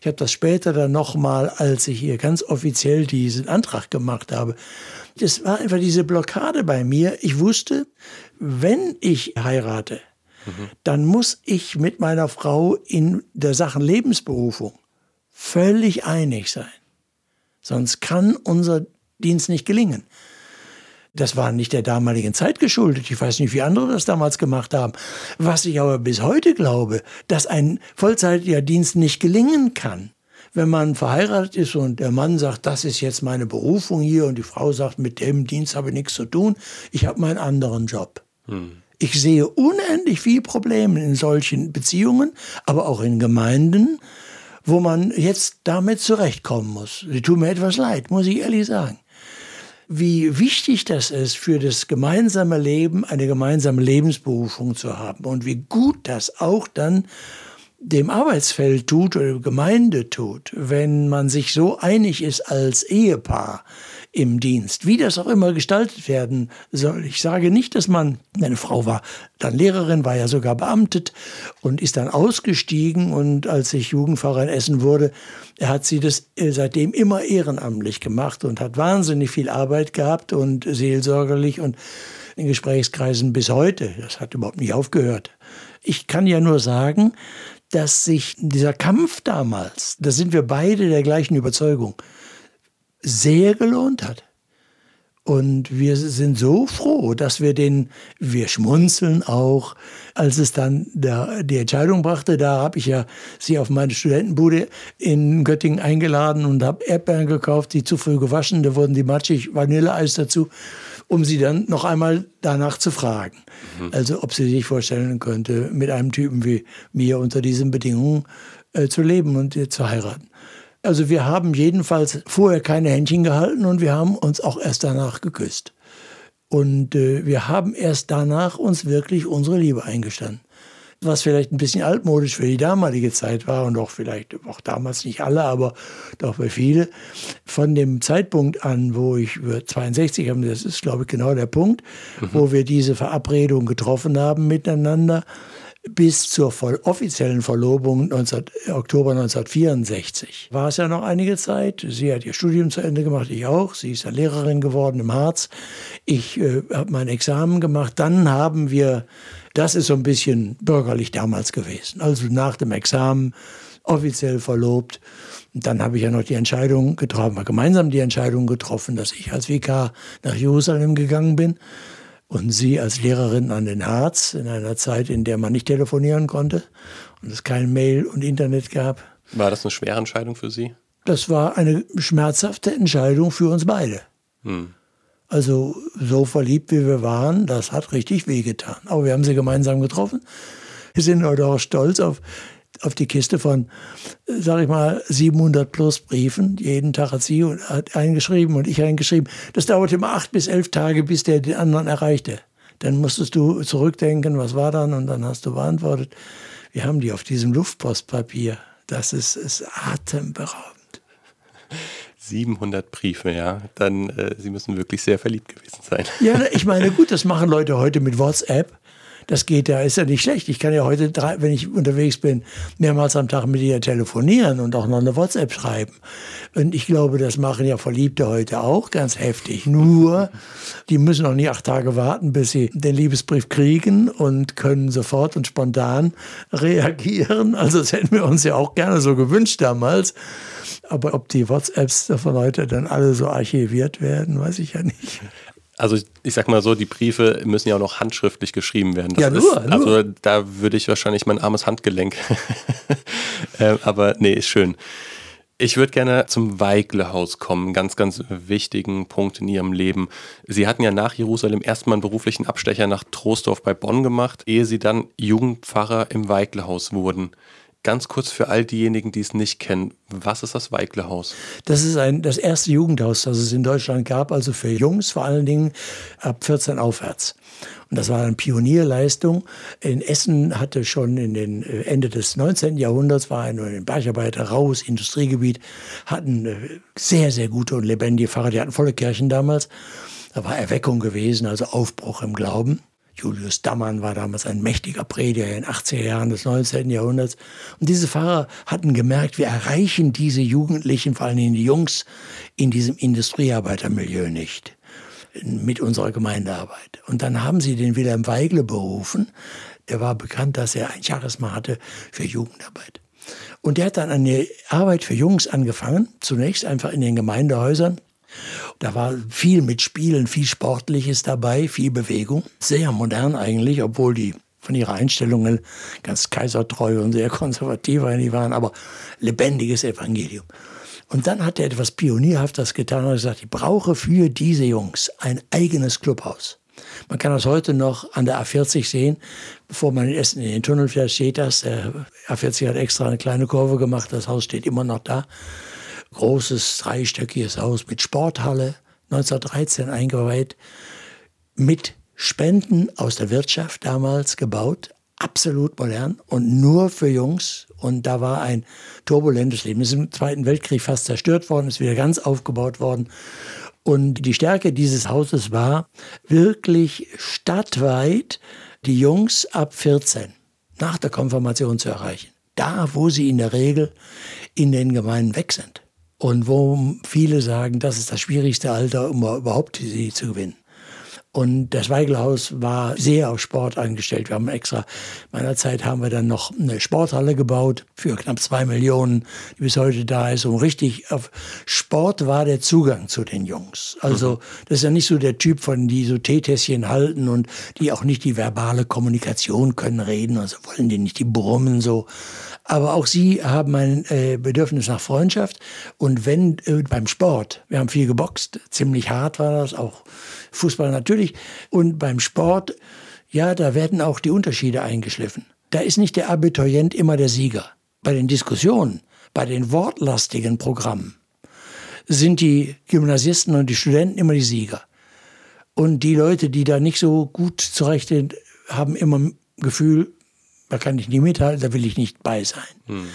Ich habe das später dann nochmal, als ich hier ganz offiziell diesen Antrag gemacht habe. Das war einfach diese Blockade bei mir. Ich wusste, wenn ich heirate, mhm. dann muss ich mit meiner Frau in der Sachen Lebensberufung völlig einig sein. Sonst kann unser Dienst nicht gelingen. Das war nicht der damaligen Zeit geschuldet. Ich weiß nicht, wie andere das damals gemacht haben. Was ich aber bis heute glaube, dass ein vollzeitiger Dienst nicht gelingen kann. Wenn man verheiratet ist und der Mann sagt, das ist jetzt meine Berufung hier und die Frau sagt, mit dem Dienst habe ich nichts zu tun, ich habe meinen anderen Job. Hm. Ich sehe unendlich viele Probleme in solchen Beziehungen, aber auch in Gemeinden, wo man jetzt damit zurechtkommen muss. Sie tun mir etwas leid, muss ich ehrlich sagen. Wie wichtig das ist für das gemeinsame Leben, eine gemeinsame Lebensberufung zu haben und wie gut das auch dann dem Arbeitsfeld tut oder der Gemeinde tut, wenn man sich so einig ist als Ehepaar, im Dienst, wie das auch immer gestaltet werden soll. Ich sage nicht, dass man, meine Frau war dann Lehrerin, war ja sogar beamtet und ist dann ausgestiegen und als ich Jugendpfarrer in Essen wurde, hat sie das äh, seitdem immer ehrenamtlich gemacht und hat wahnsinnig viel Arbeit gehabt und seelsorgerlich und in Gesprächskreisen bis heute. Das hat überhaupt nicht aufgehört. Ich kann ja nur sagen, dass sich dieser Kampf damals, da sind wir beide der gleichen Überzeugung, sehr gelohnt hat. Und wir sind so froh, dass wir den, wir schmunzeln auch, als es dann der, die Entscheidung brachte, da habe ich ja sie auf meine Studentenbude in Göttingen eingeladen und habe Erdbeeren gekauft, die zu früh gewaschen, da wurden die matschig, Vanilleeis dazu, um sie dann noch einmal danach zu fragen. Mhm. Also ob sie sich vorstellen könnte, mit einem Typen wie mir unter diesen Bedingungen äh, zu leben und äh, zu heiraten. Also wir haben jedenfalls vorher keine Händchen gehalten und wir haben uns auch erst danach geküsst. Und äh, wir haben erst danach uns wirklich unsere Liebe eingestanden. Was vielleicht ein bisschen altmodisch für die damalige Zeit war und auch vielleicht auch damals nicht alle, aber doch für viele. Von dem Zeitpunkt an, wo ich 62 haben, das ist glaube ich genau der Punkt, mhm. wo wir diese Verabredung getroffen haben miteinander, bis zur offiziellen Verlobung 19, Oktober 1964. War es ja noch einige Zeit. Sie hat ihr Studium zu Ende gemacht, ich auch. Sie ist ja Lehrerin geworden im Harz. Ich äh, habe mein Examen gemacht. Dann haben wir, das ist so ein bisschen bürgerlich damals gewesen. Also nach dem Examen offiziell verlobt. Dann habe ich ja noch die Entscheidung getroffen, gemeinsam die Entscheidung getroffen, dass ich als Vikar nach Jerusalem gegangen bin und sie als Lehrerin an den Harz in einer Zeit, in der man nicht telefonieren konnte und es kein Mail und Internet gab. War das eine schwere Entscheidung für Sie? Das war eine schmerzhafte Entscheidung für uns beide. Hm. Also so verliebt wie wir waren, das hat richtig wehgetan. Aber wir haben sie gemeinsam getroffen. Wir sind heute auch stolz auf auf die Kiste von, sag ich mal, 700 plus Briefen. Jeden Tag hat sie hat eingeschrieben und ich eingeschrieben. Das dauerte immer acht bis elf Tage, bis der den anderen erreichte. Dann musstest du zurückdenken, was war dann, und dann hast du beantwortet. Wir haben die auf diesem Luftpostpapier. Das ist, ist atemberaubend. 700 Briefe, ja. Dann, äh, Sie müssen wirklich sehr verliebt gewesen sein. Ja, ich meine, gut, das machen Leute heute mit WhatsApp. Das geht ja, ist ja nicht schlecht. Ich kann ja heute, drei, wenn ich unterwegs bin, mehrmals am Tag mit ihr telefonieren und auch noch eine WhatsApp schreiben. Und ich glaube, das machen ja Verliebte heute auch ganz heftig. Nur, die müssen auch nicht acht Tage warten, bis sie den Liebesbrief kriegen und können sofort und spontan reagieren. Also das hätten wir uns ja auch gerne so gewünscht damals. Aber ob die WhatsApps von heute dann alle so archiviert werden, weiß ich ja nicht. Also ich sag mal so, die Briefe müssen ja auch noch handschriftlich geschrieben werden. Das ja, nur, ist, Also nur. da würde ich wahrscheinlich mein armes Handgelenk. äh, aber nee, ist schön. Ich würde gerne zum Weigle-Haus kommen, ganz, ganz wichtigen Punkt in Ihrem Leben. Sie hatten ja nach Jerusalem erstmal einen beruflichen Abstecher nach Troisdorf bei Bonn gemacht, ehe Sie dann Jugendpfarrer im Weigle-Haus wurden. Ganz kurz für all diejenigen, die es nicht kennen, was ist das Weiglehaus? Das ist ein, das erste Jugendhaus, das es in Deutschland gab, also für Jungs vor allen Dingen ab 14 aufwärts. Und das war eine Pionierleistung. In Essen hatte schon in den äh, Ende des 19. Jahrhunderts, war ein Bergarbeiter, raues Industriegebiet, hatten äh, sehr, sehr gute und lebendige Pfarrer, die hatten volle Kirchen damals. Da war Erweckung gewesen, also Aufbruch im Glauben. Julius Dammann war damals ein mächtiger Prediger in den 80er Jahren des 19. Jahrhunderts. Und diese Pfarrer hatten gemerkt, wir erreichen diese Jugendlichen, vor allem die Jungs, in diesem Industriearbeitermilieu nicht mit unserer Gemeindearbeit. Und dann haben sie den Wilhelm Weigle berufen. Der war bekannt, dass er ein Charisma hatte für Jugendarbeit. Und der hat dann eine Arbeit für Jungs angefangen, zunächst einfach in den Gemeindehäusern da war viel mit Spielen, viel Sportliches dabei, viel Bewegung. Sehr modern eigentlich, obwohl die von ihrer Einstellung ganz kaisertreu und sehr konservativ waren, aber lebendiges Evangelium. Und dann hat er etwas Pionierhaftes getan und gesagt, ich brauche für diese Jungs ein eigenes Clubhaus. Man kann das heute noch an der A40 sehen. Bevor man in den Tunnel fährt, steht das. Der A40 hat extra eine kleine Kurve gemacht. Das Haus steht immer noch da großes dreistöckiges Haus mit Sporthalle, 1913 eingeweiht, mit Spenden aus der Wirtschaft damals gebaut, absolut modern und nur für Jungs. Und da war ein turbulentes Leben. Es ist im Zweiten Weltkrieg fast zerstört worden, ist wieder ganz aufgebaut worden. Und die Stärke dieses Hauses war wirklich stadtweit die Jungs ab 14 nach der Konfirmation zu erreichen. Da, wo sie in der Regel in den Gemeinden weg sind. Und wo viele sagen, das ist das schwierigste Alter, um überhaupt sie zu gewinnen. Und das Weigelhaus war sehr auf Sport eingestellt. Wir haben extra, meiner Zeit haben wir dann noch eine Sporthalle gebaut für knapp zwei Millionen, die bis heute da ist. Und richtig auf Sport war der Zugang zu den Jungs. Also, mhm. das ist ja nicht so der Typ von, die so Teetässchen halten und die auch nicht die verbale Kommunikation können reden. Also wollen die nicht, die brummen so. Aber auch sie haben ein äh, Bedürfnis nach Freundschaft. Und wenn äh, beim Sport, wir haben viel geboxt, ziemlich hart war das, auch Fußball natürlich. Und beim Sport, ja, da werden auch die Unterschiede eingeschliffen. Da ist nicht der Abiturient immer der Sieger. Bei den Diskussionen, bei den wortlastigen Programmen sind die Gymnasisten und die Studenten immer die Sieger. Und die Leute, die da nicht so gut zurecht sind, haben immer Gefühl, da kann ich nicht mithalten, da will ich nicht bei sein. Hm.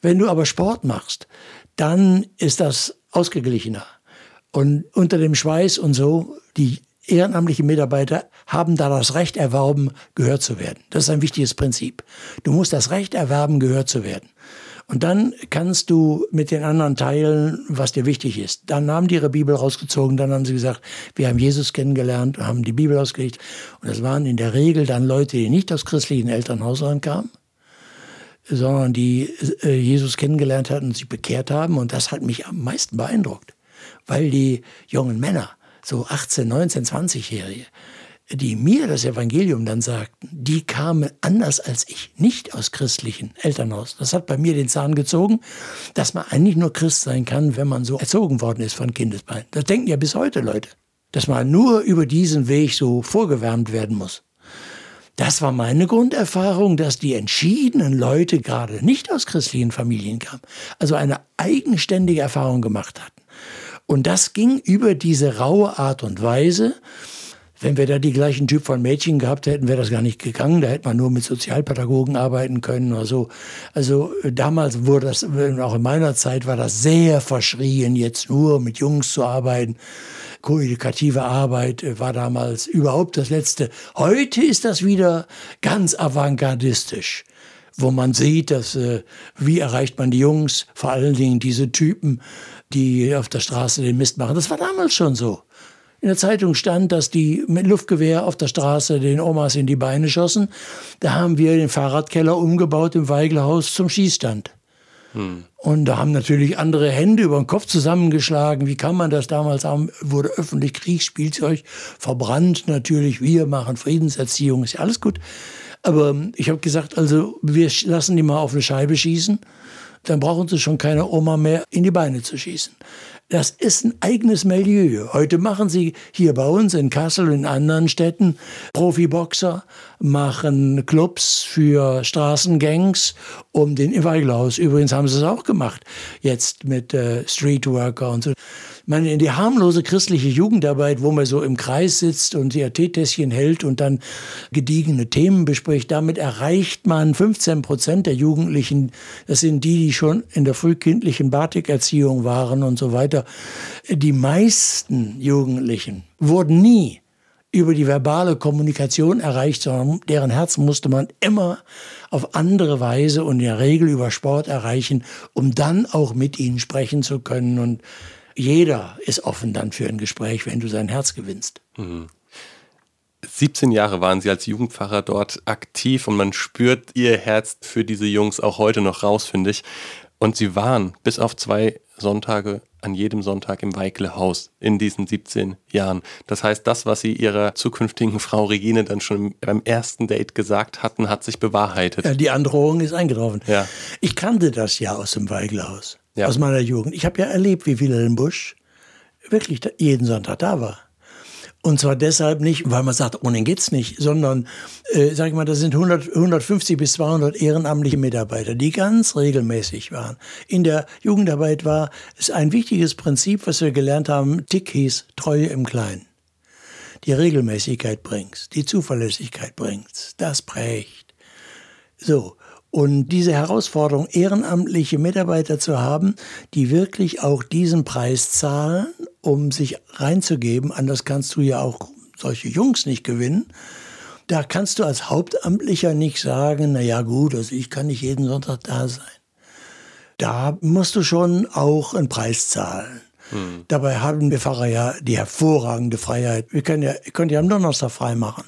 Wenn du aber Sport machst, dann ist das ausgeglichener. Und unter dem Schweiß und so, die ehrenamtlichen Mitarbeiter haben da das Recht erworben, gehört zu werden. Das ist ein wichtiges Prinzip. Du musst das Recht erwerben, gehört zu werden. Und dann kannst du mit den anderen teilen, was dir wichtig ist. Dann haben die ihre Bibel rausgezogen, dann haben sie gesagt, wir haben Jesus kennengelernt, haben die Bibel ausgelegt. Und das waren in der Regel dann Leute, die nicht aus christlichen Elternhäusern kamen, sondern die äh, Jesus kennengelernt hatten und sich bekehrt haben. Und das hat mich am meisten beeindruckt weil die jungen Männer, so 18, 19, 20-Jährige, die mir das Evangelium dann sagten, die kamen anders als ich, nicht aus christlichen Elternhaus. Das hat bei mir den Zahn gezogen, dass man eigentlich nur Christ sein kann, wenn man so erzogen worden ist von Kindesbeinen. Das denken ja bis heute Leute, dass man nur über diesen Weg so vorgewärmt werden muss. Das war meine Grunderfahrung, dass die entschiedenen Leute gerade nicht aus christlichen Familien kamen, also eine eigenständige Erfahrung gemacht hatten. Und das ging über diese raue Art und Weise. Wenn wir da die gleichen Typ von Mädchen gehabt hätten, wäre das gar nicht gegangen. Da hätte man nur mit Sozialpädagogen arbeiten können oder so. Also äh, damals wurde das, auch in meiner Zeit war das sehr verschrien, jetzt nur mit Jungs zu arbeiten. Koedikative Arbeit äh, war damals überhaupt das Letzte. Heute ist das wieder ganz avantgardistisch wo man sieht, dass äh, wie erreicht man die Jungs, vor allen Dingen diese Typen, die auf der Straße den Mist machen. Das war damals schon so. In der Zeitung stand, dass die mit Luftgewehr auf der Straße den Omas in die Beine schossen. Da haben wir den Fahrradkeller umgebaut im Weigelhaus zum Schießstand. Hm. Und da haben natürlich andere Hände über den Kopf zusammengeschlagen. Wie kann man das damals haben? Wurde öffentlich Kriegsspielzeug verbrannt natürlich. Wir machen Friedenserziehung, ist ja alles gut. Aber ich habe gesagt, also wir lassen die mal auf eine Scheibe schießen dann brauchen sie schon keine Oma mehr in die Beine zu schießen. Das ist ein eigenes Milieu. Heute machen sie hier bei uns in Kassel und in anderen Städten Profiboxer, machen Clubs für Straßengangs um den im Weigelhaus. Übrigens haben sie es auch gemacht. Jetzt mit äh, Streetworker und so meine, in die harmlose christliche Jugendarbeit, wo man so im Kreis sitzt und ihr Teetässchen hält und dann gediegene Themen bespricht, damit erreicht man 15 Prozent der Jugendlichen. Das sind die, die schon in der frühkindlichen Batikerziehung waren und so weiter. Die meisten Jugendlichen wurden nie über die verbale Kommunikation erreicht, sondern deren Herz musste man immer auf andere Weise und in der Regel über Sport erreichen, um dann auch mit ihnen sprechen zu können und jeder ist offen dann für ein Gespräch, wenn du sein Herz gewinnst. Mhm. 17 Jahre waren Sie als Jugendpfarrer dort aktiv und man spürt Ihr Herz für diese Jungs auch heute noch raus, finde ich. Und Sie waren bis auf zwei Sonntage an jedem Sonntag im Weikle-Haus in diesen 17 Jahren. Das heißt, das, was Sie Ihrer zukünftigen Frau Regine dann schon beim ersten Date gesagt hatten, hat sich bewahrheitet. Ja, die Androhung ist eingetroffen. Ja. Ich kannte das ja aus dem Weikle-Haus ja. aus meiner Jugend. Ich habe ja erlebt, wie Wilhelm Busch wirklich jeden Sonntag da war. Und zwar deshalb nicht, weil man sagt, ohne geht's nicht, sondern, äh, sag ich mal, das sind 100, 150 bis 200 ehrenamtliche Mitarbeiter, die ganz regelmäßig waren. In der Jugendarbeit war es ein wichtiges Prinzip, was wir gelernt haben, Tick hieß Treue im Kleinen. Die Regelmäßigkeit bringt's, die Zuverlässigkeit bringt's, das prägt. So. Und diese Herausforderung, ehrenamtliche Mitarbeiter zu haben, die wirklich auch diesen Preis zahlen, um sich reinzugeben, anders kannst du ja auch solche Jungs nicht gewinnen. Da kannst du als Hauptamtlicher nicht sagen, na ja gut, also ich kann nicht jeden Sonntag da sein. Da musst du schon auch einen Preis zahlen. Hm. Dabei haben wir Pfarrer ja die hervorragende Freiheit. Wir können ja, könnt ja am Donnerstag frei machen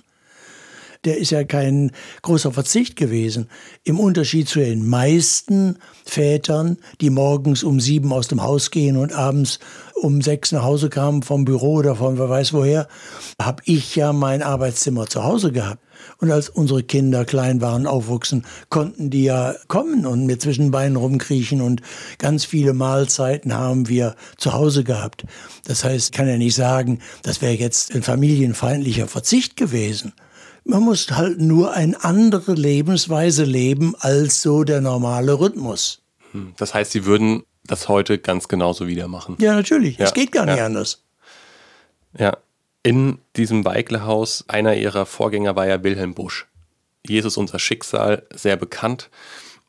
der ist ja kein großer Verzicht gewesen. Im Unterschied zu den meisten Vätern, die morgens um sieben aus dem Haus gehen und abends um sechs nach Hause kamen vom Büro oder von wer weiß woher, habe ich ja mein Arbeitszimmer zu Hause gehabt. Und als unsere Kinder klein waren, aufwuchsen, konnten die ja kommen und mir zwischen Beinen rumkriechen und ganz viele Mahlzeiten haben wir zu Hause gehabt. Das heißt, ich kann ja nicht sagen, das wäre jetzt ein familienfeindlicher Verzicht gewesen. Man muss halt nur eine andere Lebensweise leben als so der normale Rhythmus. Hm, das heißt, Sie würden das heute ganz genauso wieder machen? Ja, natürlich. Es ja. geht gar nicht ja. anders. Ja. In diesem Weikle-Haus, einer Ihrer Vorgänger war ja Wilhelm Busch. Jesus unser Schicksal, sehr bekannt.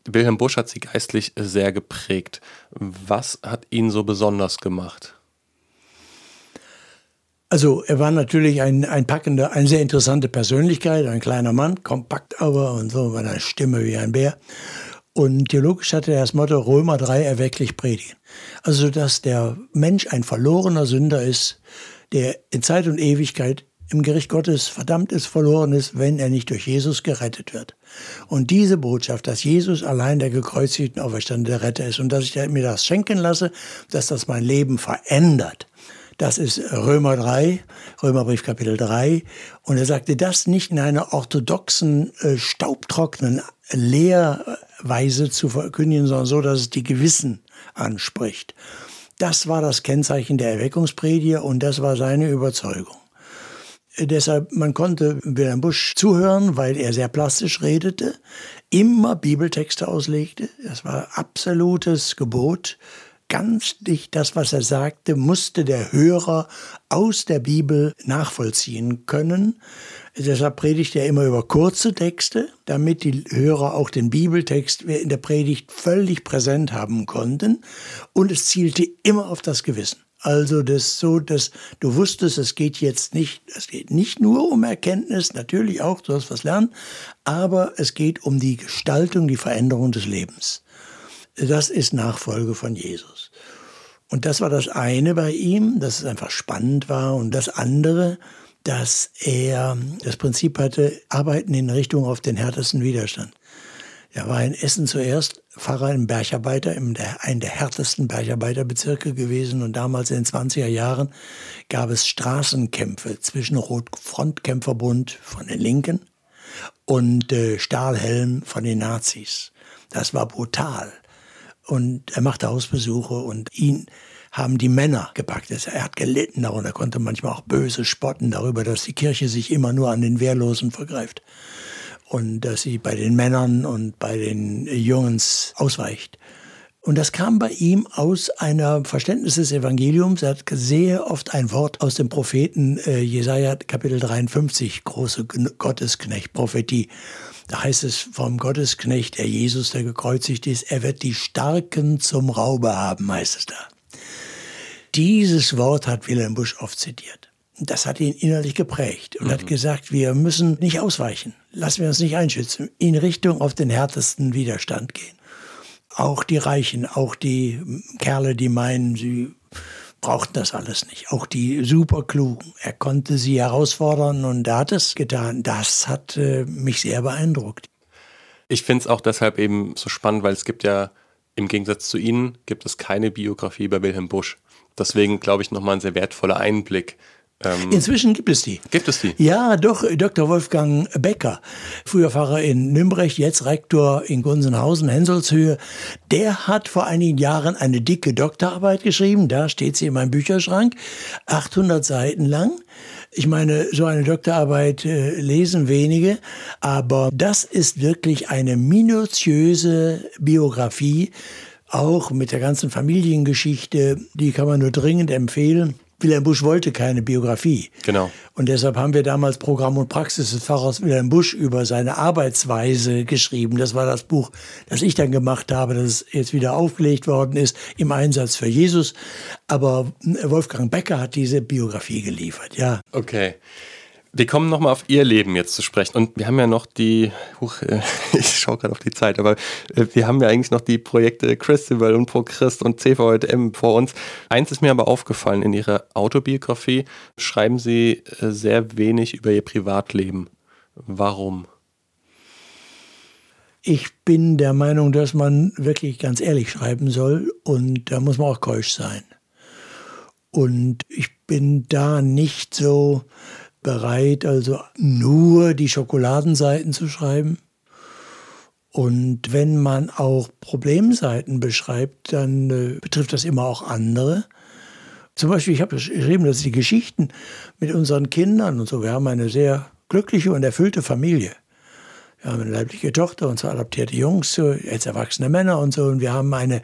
Wilhelm Busch hat Sie geistlich sehr geprägt. Was hat ihn so besonders gemacht? Also er war natürlich ein, ein packender, eine sehr interessante Persönlichkeit, ein kleiner Mann, kompakt aber und so, mit einer Stimme wie ein Bär. Und theologisch hatte er das Motto Römer 3 erwecklich predigen. Also dass der Mensch ein verlorener Sünder ist, der in Zeit und Ewigkeit im Gericht Gottes verdammt ist, verloren ist, wenn er nicht durch Jesus gerettet wird. Und diese Botschaft, dass Jesus allein der gekreuzigten Auferstandene der Retter ist und dass ich mir das schenken lasse, dass das mein Leben verändert, das ist Römer 3, Römerbrief Kapitel 3. Und er sagte, das nicht in einer orthodoxen, äh, staubtrockenen Lehrweise zu verkündigen, sondern so, dass es die Gewissen anspricht. Das war das Kennzeichen der Erweckungsprediger und das war seine Überzeugung. Deshalb, man konnte Wilhelm Busch zuhören, weil er sehr plastisch redete, immer Bibeltexte auslegte. Das war absolutes Gebot ganz dicht das, was er sagte, musste der Hörer aus der Bibel nachvollziehen können. Deshalb predigt er immer über kurze Texte, damit die Hörer auch den Bibeltext in der Predigt völlig präsent haben konnten. Und es zielte immer auf das Gewissen. Also das so, dass du wusstest, es geht jetzt nicht, es geht nicht nur um Erkenntnis, natürlich auch, du hast was lernen, aber es geht um die Gestaltung, die Veränderung des Lebens. Das ist Nachfolge von Jesus. Und das war das eine bei ihm, dass es einfach spannend war. Und das andere, dass er das Prinzip hatte, arbeiten in Richtung auf den härtesten Widerstand. Er war in Essen zuerst Pfarrer im Bergarbeiter, in der, einem der härtesten Bergarbeiterbezirke gewesen. Und damals in den 20er Jahren gab es Straßenkämpfe zwischen Rotfrontkämpferbund von den Linken und äh, Stahlhelm von den Nazis. Das war brutal. Und er machte Hausbesuche und ihn haben die Männer gepackt. Er hat gelitten darunter, konnte manchmal auch böse spotten darüber, dass die Kirche sich immer nur an den Wehrlosen vergreift und dass sie bei den Männern und bei den Jungs ausweicht. Und das kam bei ihm aus einer Verständnis des Evangeliums. Er hat sehr oft ein Wort aus dem Propheten äh, Jesaja Kapitel 53, große Gottesknecht-Prophetie. Da heißt es vom Gottesknecht, der Jesus, der gekreuzigt ist, er wird die Starken zum Raube haben, heißt es da. Dieses Wort hat Wilhelm Busch oft zitiert. Das hat ihn innerlich geprägt und mhm. hat gesagt, wir müssen nicht ausweichen. Lassen wir uns nicht einschützen. In Richtung auf den härtesten Widerstand gehen. Auch die Reichen, auch die Kerle, die meinen, sie brauchten das alles nicht. Auch die Superklugen. Er konnte sie herausfordern und er hat es getan. Das hat äh, mich sehr beeindruckt. Ich finde es auch deshalb eben so spannend, weil es gibt ja im Gegensatz zu Ihnen gibt es keine Biografie bei Wilhelm Busch. Deswegen glaube ich nochmal ein sehr wertvoller Einblick ähm, Inzwischen gibt es die. Gibt es die? Ja, doch, Dr. Wolfgang Becker, früher Pfarrer in Nürnberg, jetzt Rektor in Gunzenhausen, Henselshöhe, der hat vor einigen Jahren eine dicke Doktorarbeit geschrieben, da steht sie in meinem Bücherschrank, 800 Seiten lang. Ich meine, so eine Doktorarbeit äh, lesen wenige, aber das ist wirklich eine minutiöse Biografie, auch mit der ganzen Familiengeschichte, die kann man nur dringend empfehlen. Wilhelm Busch wollte keine Biografie. Genau. Und deshalb haben wir damals Programm und Praxis des Pfarrers Wilhelm Busch über seine Arbeitsweise geschrieben. Das war das Buch, das ich dann gemacht habe, das jetzt wieder aufgelegt worden ist im Einsatz für Jesus. Aber Wolfgang Becker hat diese Biografie geliefert, ja. Okay. Wir kommen nochmal auf Ihr Leben jetzt zu sprechen. Und wir haben ja noch die, huch, äh, ich schaue gerade auf die Zeit, aber äh, wir haben ja eigentlich noch die Projekte Christabel und Pro Christ und CVJM vor uns. Eins ist mir aber aufgefallen, in Ihrer Autobiografie schreiben Sie äh, sehr wenig über Ihr Privatleben. Warum? Ich bin der Meinung, dass man wirklich ganz ehrlich schreiben soll und da muss man auch keusch sein. Und ich bin da nicht so bereit, also nur die Schokoladenseiten zu schreiben. Und wenn man auch Problemseiten beschreibt, dann äh, betrifft das immer auch andere. Zum Beispiel, ich habe geschrieben, dass die Geschichten mit unseren Kindern und so, wir haben eine sehr glückliche und erfüllte Familie. Wir haben eine leibliche Tochter und zwei adoptierte Jungs, jetzt erwachsene Männer und so. Und wir haben ein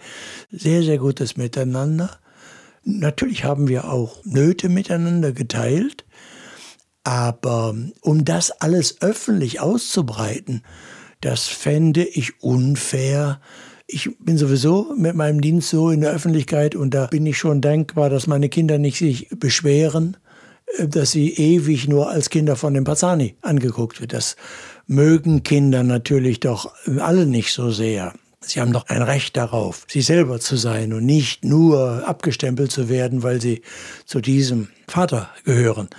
sehr, sehr gutes Miteinander. Natürlich haben wir auch Nöte miteinander geteilt. Aber um das alles öffentlich auszubreiten, das fände ich unfair. Ich bin sowieso mit meinem Dienst so in der Öffentlichkeit und da bin ich schon dankbar, dass meine Kinder nicht sich beschweren, äh, dass sie ewig nur als Kinder von dem Pazani angeguckt wird. Das mögen Kinder natürlich doch alle nicht so sehr. Sie haben doch ein Recht darauf, sie selber zu sein und nicht nur abgestempelt zu werden, weil sie zu diesem Vater gehören.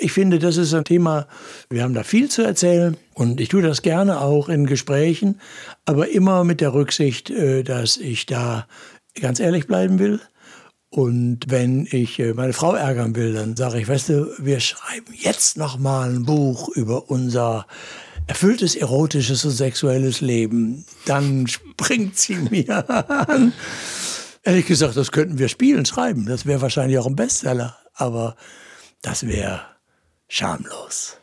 Ich finde, das ist ein Thema, wir haben da viel zu erzählen und ich tue das gerne auch in Gesprächen, aber immer mit der Rücksicht, äh, dass ich da ganz ehrlich bleiben will. Und wenn ich äh, meine Frau ärgern will, dann sage ich, weißt du, wir schreiben jetzt noch mal ein Buch über unser erfülltes erotisches und sexuelles Leben. Dann springt sie mir an. Ehrlich gesagt, das könnten wir spielen, schreiben. Das wäre wahrscheinlich auch ein Bestseller. Aber das wäre schamlos.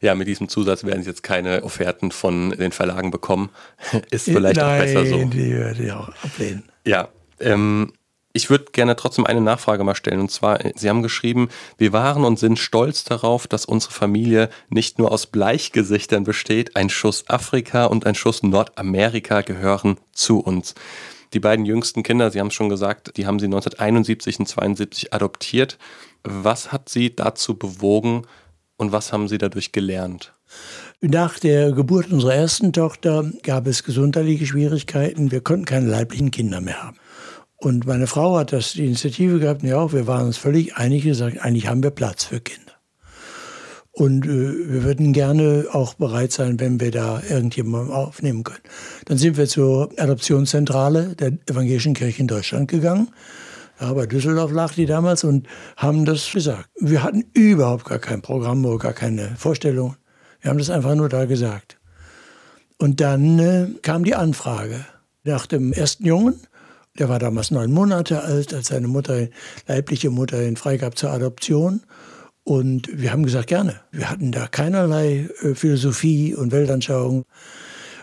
Ja, mit diesem Zusatz werden Sie jetzt keine Offerten von den Verlagen bekommen. Ist vielleicht Nein, auch besser so. Die würde ich auch ablehnen. Ja, ähm, ich würde gerne trotzdem eine Nachfrage mal stellen. Und zwar, Sie haben geschrieben, wir waren und sind stolz darauf, dass unsere Familie nicht nur aus Bleichgesichtern besteht. Ein Schuss Afrika und ein Schuss Nordamerika gehören zu uns. Die beiden jüngsten Kinder, Sie haben es schon gesagt, die haben Sie 1971 und 72 adoptiert. Was hat Sie dazu bewogen und was haben Sie dadurch gelernt? Nach der Geburt unserer ersten Tochter gab es gesundheitliche Schwierigkeiten. Wir konnten keine leiblichen Kinder mehr haben. Und meine Frau hat das die Initiative gehabt, ja, wir waren uns völlig einig gesagt, eigentlich haben wir Platz für Kinder. Und äh, wir würden gerne auch bereit sein, wenn wir da irgendjemanden aufnehmen können. Dann sind wir zur Adoptionszentrale der Evangelischen Kirche in Deutschland gegangen ja, bei Düsseldorf lag die damals und haben das gesagt. Wir hatten überhaupt gar kein Programm oder gar keine Vorstellung. Wir haben das einfach nur da gesagt. Und dann äh, kam die Anfrage. Nach dem ersten Jungen, der war damals neun Monate alt, als seine Mutter, leibliche Mutter ihn freigab zur Adoption. Und wir haben gesagt, gerne. Wir hatten da keinerlei äh, Philosophie und Weltanschauung.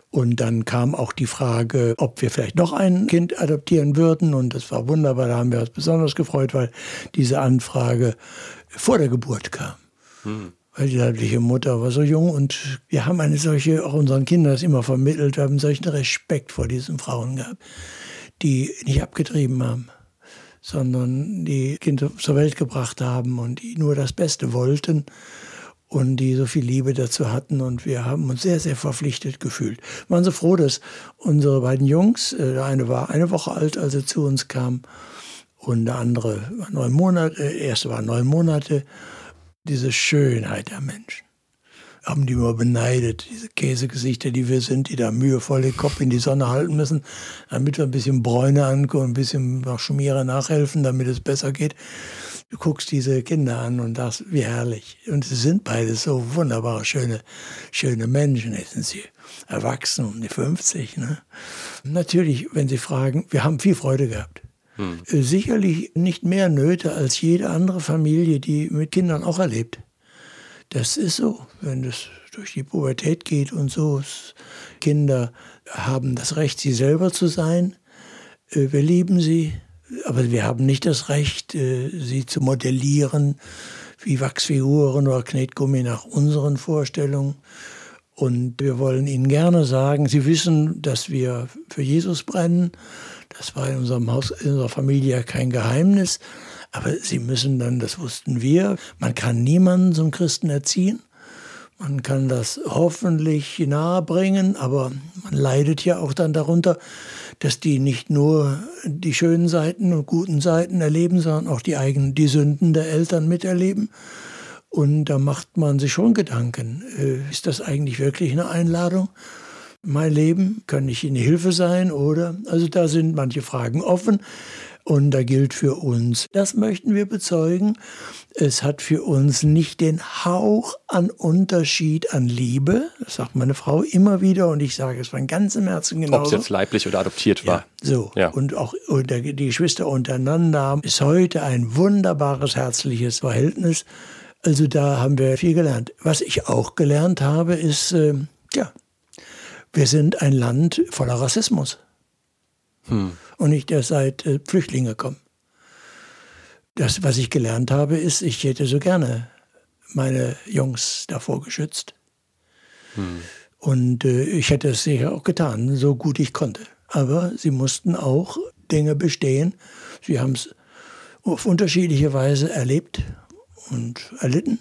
Und dann kam auch die Frage, ob wir vielleicht noch ein Kind adoptieren würden. Und das war wunderbar, da haben wir uns besonders gefreut, weil diese Anfrage vor der Geburt kam. Hm. Weil die leibliche Mutter war so jung und wir haben eine solche, auch unseren Kindern das immer vermittelt, wir haben solchen Respekt vor diesen Frauen gehabt, die nicht abgetrieben haben, sondern die Kinder zur Welt gebracht haben und die nur das Beste wollten und die so viel Liebe dazu hatten und wir haben uns sehr, sehr verpflichtet gefühlt. Wir waren so froh, dass unsere beiden Jungs, äh, der eine war eine Woche alt, als er zu uns kam und der andere war neun Monate, der erste war neun Monate, diese Schönheit der Menschen. Haben die immer beneidet, diese Käsegesichter, die wir sind, die da mühevoll den Kopf in die Sonne halten müssen, damit wir ein bisschen Bräune ankommen, ein bisschen Schmiere nachhelfen, damit es besser geht. Du guckst diese Kinder an und sagst, wie herrlich. Und sie sind beide so wunderbare, schöne, schöne Menschen. Jetzt sind sie erwachsen, um die 50. Ne? Natürlich, wenn sie fragen, wir haben viel Freude gehabt. Hm. Sicherlich nicht mehr Nöte als jede andere Familie, die mit Kindern auch erlebt. Das ist so, wenn es durch die Pubertät geht und so. Kinder haben das Recht, sie selber zu sein. Äh, wir lieben sie, aber wir haben nicht das Recht, äh, sie zu modellieren wie Wachsfiguren oder Knetgummi nach unseren Vorstellungen. Und wir wollen Ihnen gerne sagen, Sie wissen, dass wir für Jesus brennen. Das war in unserem Haus, in unserer Familie kein Geheimnis. Aber Sie müssen dann, das wussten wir, man kann niemanden zum Christen erziehen. Man kann das hoffentlich nahebringen, aber man leidet ja auch dann darunter, dass die nicht nur die schönen Seiten und guten Seiten erleben, sondern auch die eigenen, die Sünden der Eltern miterleben. Und da macht man sich schon Gedanken, äh, ist das eigentlich wirklich eine Einladung? Mein Leben, kann ich Ihnen Hilfe sein oder? Also da sind manche Fragen offen. Und da gilt für uns, das möchten wir bezeugen, es hat für uns nicht den Hauch an Unterschied an Liebe. Das sagt meine Frau immer wieder und ich sage es von ganzem Herzen genau. Ob es jetzt leiblich oder adoptiert war. Ja, so. Ja. Und auch die Geschwister untereinander ist heute ein wunderbares, herzliches Verhältnis. Also da haben wir viel gelernt. Was ich auch gelernt habe, ist, äh, ja, wir sind ein Land voller Rassismus. Hm und nicht erst seit äh, Flüchtlinge kommen. Das, was ich gelernt habe, ist, ich hätte so gerne meine Jungs davor geschützt. Hm. Und äh, ich hätte es sicher auch getan, so gut ich konnte. Aber sie mussten auch Dinge bestehen. Sie haben es auf unterschiedliche Weise erlebt und erlitten.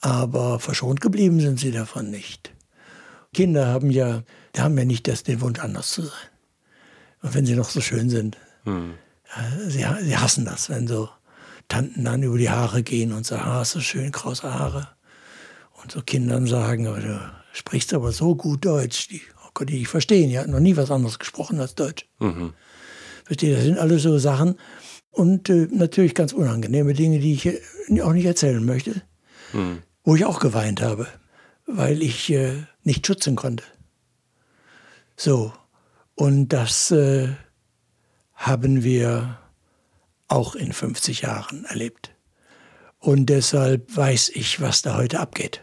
Aber verschont geblieben sind sie davon nicht. Kinder haben ja, haben ja nicht das, den Wunsch, anders zu sein. Und wenn sie noch so schön sind. Hm. Sie, sie, hassen das, wenn so Tanten dann über die Haare gehen und sagen, ah, so schön, krause Haare. Und so Kindern sagen, aber du sprichst aber so gut Deutsch. Die oh Gott, die verstehen, die hatten noch nie was anderes gesprochen als Deutsch. Mhm. Versteht, das sind alles so Sachen. Und äh, natürlich ganz unangenehme Dinge, die ich äh, auch nicht erzählen möchte. Mhm. Wo ich auch geweint habe, weil ich äh, nicht schützen konnte. So, und das äh, haben wir auch in 50 Jahren erlebt. Und deshalb weiß ich, was da heute abgeht.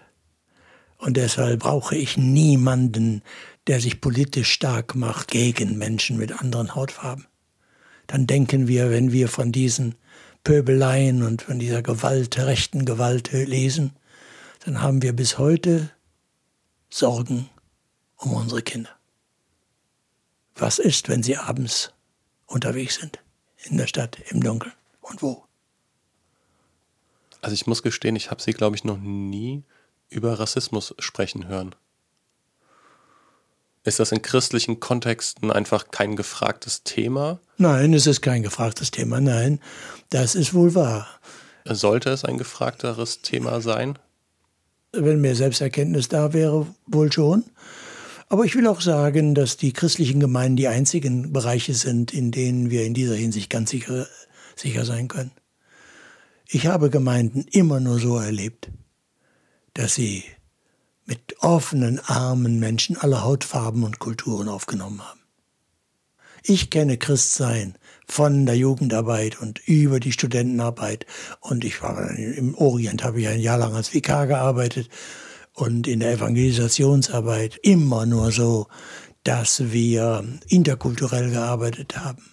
Und deshalb brauche ich niemanden, der sich politisch stark macht gegen Menschen mit anderen Hautfarben. Dann denken wir, wenn wir von diesen Pöbeleien und von dieser Gewalt, rechten Gewalt lesen, dann haben wir bis heute Sorgen um unsere Kinder was ist, wenn sie abends unterwegs sind in der Stadt, im Dunkeln und wo. Also ich muss gestehen, ich habe sie, glaube ich, noch nie über Rassismus sprechen hören. Ist das in christlichen Kontexten einfach kein gefragtes Thema? Nein, es ist kein gefragtes Thema, nein, das ist wohl wahr. Sollte es ein gefragteres Thema sein? Wenn mehr Selbsterkenntnis da wäre, wohl schon. Aber ich will auch sagen, dass die christlichen Gemeinden die einzigen Bereiche sind, in denen wir in dieser Hinsicht ganz sicher, sicher sein können. Ich habe Gemeinden immer nur so erlebt, dass sie mit offenen Armen Menschen aller Hautfarben und Kulturen aufgenommen haben. Ich kenne Christsein von der Jugendarbeit und über die Studentenarbeit. Und ich war im Orient, habe ich ein Jahr lang als Vikar gearbeitet und in der Evangelisationsarbeit immer nur so, dass wir interkulturell gearbeitet haben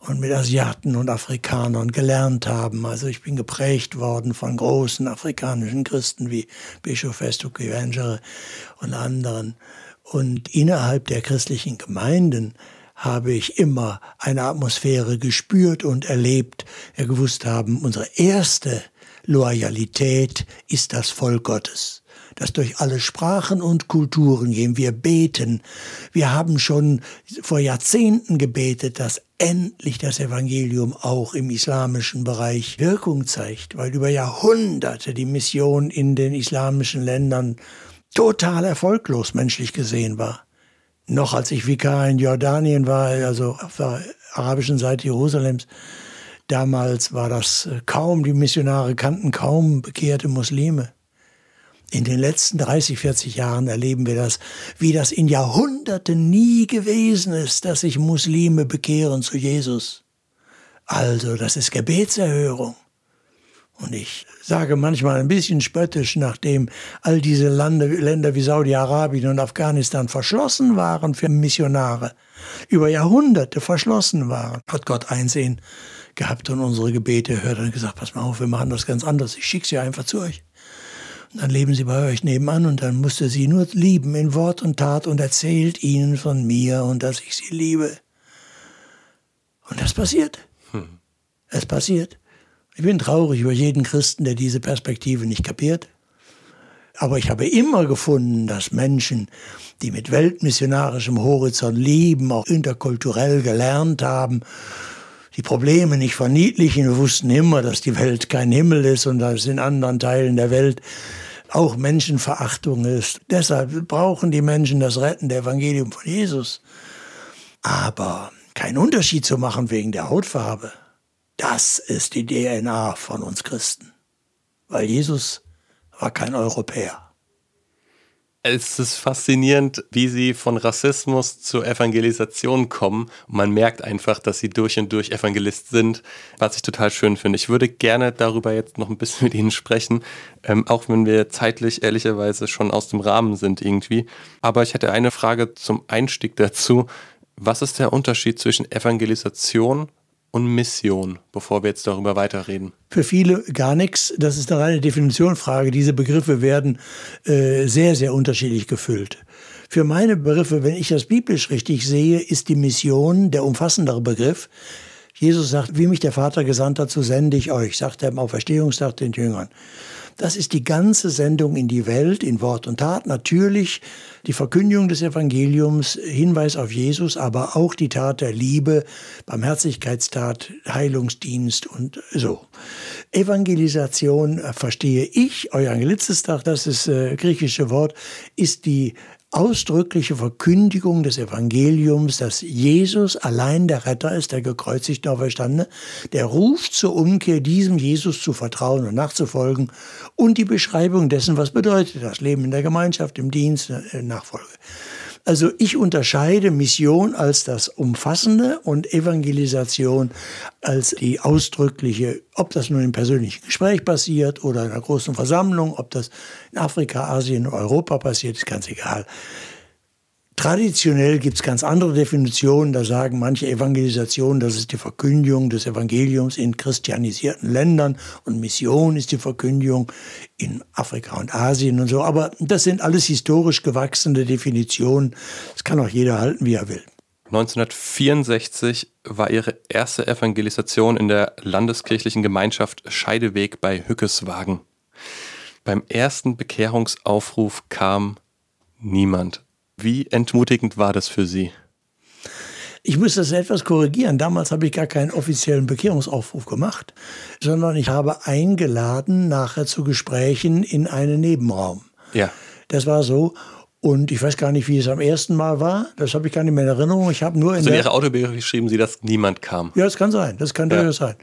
und mit Asiaten und Afrikanern gelernt haben. Also ich bin geprägt worden von großen afrikanischen Christen wie Bischof Festo Kivengere und anderen. Und innerhalb der christlichen Gemeinden habe ich immer eine Atmosphäre gespürt und erlebt, wir gewusst haben, unsere erste Loyalität ist das Volk Gottes das durch alle Sprachen und Kulturen gehen. Wir beten. Wir haben schon vor Jahrzehnten gebetet, dass endlich das Evangelium auch im islamischen Bereich Wirkung zeigt, weil über Jahrhunderte die Mission in den islamischen Ländern total erfolglos menschlich gesehen war noch als ich Vikar in Jordanien war, also auf der arabischen Seite Jerusalems, damals war das äh, kaum, die Missionare kannten kaum bekehrte Muslime. In den letzten 30, 40 Jahren erleben wir das, wie das in Jahrhunderten nie gewesen ist, dass sich Muslime bekehren zu Jesus. Also, das ist Gebetserhörung. Und ich sage manchmal ein bisschen spöttisch, nachdem all diese Lande, Länder wie Saudi-Arabien und Afghanistan verschlossen waren für Missionare, über Jahrhunderte verschlossen waren, hat Gott Einsehen gehabt und unsere Gebete hört und gesagt, pass mal auf, wir machen das ganz anders, ich schicke sie einfach zu euch. Dann leben sie bei euch nebenan und dann musst ihr sie nur lieben in Wort und Tat und erzählt ihnen von mir und dass ich sie liebe. Und das passiert. Hm. Es passiert. Ich bin traurig über jeden Christen, der diese Perspektive nicht kapiert. Aber ich habe immer gefunden, dass Menschen, die mit weltmissionarischem Horizont leben, auch interkulturell gelernt haben, die Probleme nicht verniedlichen. Wir wussten immer, dass die Welt kein Himmel ist und dass in anderen Teilen der Welt auch Menschenverachtung ist. Deshalb brauchen die Menschen das rettende Evangelium von Jesus. Aber keinen Unterschied zu machen wegen der Hautfarbe. Das ist die DNA von uns Christen. Weil Jesus war kein Europäer. Es ist faszinierend, wie sie von Rassismus zur Evangelisation kommen. Man merkt einfach, dass sie durch und durch Evangelist sind, was ich total schön finde. Ich würde gerne darüber jetzt noch ein bisschen mit Ihnen sprechen, ähm, auch wenn wir zeitlich ehrlicherweise schon aus dem Rahmen sind irgendwie. Aber ich hätte eine Frage zum Einstieg dazu. Was ist der Unterschied zwischen Evangelisation und Mission, bevor wir jetzt darüber weiterreden? Für viele gar nichts. Das ist eine reine Definitionsfrage. Diese Begriffe werden äh, sehr, sehr unterschiedlich gefüllt. Für meine Begriffe, wenn ich das biblisch richtig sehe, ist die Mission der umfassendere Begriff. Jesus sagt, wie mich der Vater gesandt hat, so sende ich euch, sagt er am Auferstehungstag den Jüngern. Das ist die ganze Sendung in die Welt, in Wort und Tat. Natürlich die Verkündigung des Evangeliums, Hinweis auf Jesus, aber auch die Tat der Liebe, Barmherzigkeitstat, Heilungsdienst und so. Evangelisation äh, verstehe ich, Euangelizistag, das ist äh, griechische Wort, ist die ausdrückliche Verkündigung des Evangeliums, dass Jesus allein der Retter ist, der gekreuzigte Auferstandene, der ruft zur Umkehr, diesem Jesus zu vertrauen und nachzufolgen und die Beschreibung dessen, was bedeutet das Leben in der Gemeinschaft, im Dienst, äh, Nachfolge. Also ich unterscheide Mission als das Umfassende und Evangelisation als die ausdrückliche, ob das nun im persönlichen Gespräch passiert oder in einer großen Versammlung, ob das in Afrika, Asien, Europa passiert, ist ganz egal. Traditionell gibt es ganz andere Definitionen. Da sagen manche Evangelisationen, das ist die Verkündigung des Evangeliums in christianisierten Ländern und Mission ist die Verkündigung in Afrika und Asien und so. Aber das sind alles historisch gewachsene Definitionen. Das kann auch jeder halten, wie er will. 1964 war ihre erste Evangelisation in der landeskirchlichen Gemeinschaft Scheideweg bei Hückeswagen. Beim ersten Bekehrungsaufruf kam niemand. Wie entmutigend war das für Sie? Ich muss das etwas korrigieren. Damals habe ich gar keinen offiziellen Bekehrungsaufruf gemacht, sondern ich habe eingeladen nachher zu Gesprächen in einen Nebenraum. Ja. Das war so. Und ich weiß gar nicht, wie es am ersten Mal war. Das habe ich gar nicht mehr in Erinnerung. Ich habe nur in, also in Ihrer Autobiografie geschrieben Sie, dass niemand kam. Ja, das kann sein. Das kann ja. durchaus sein.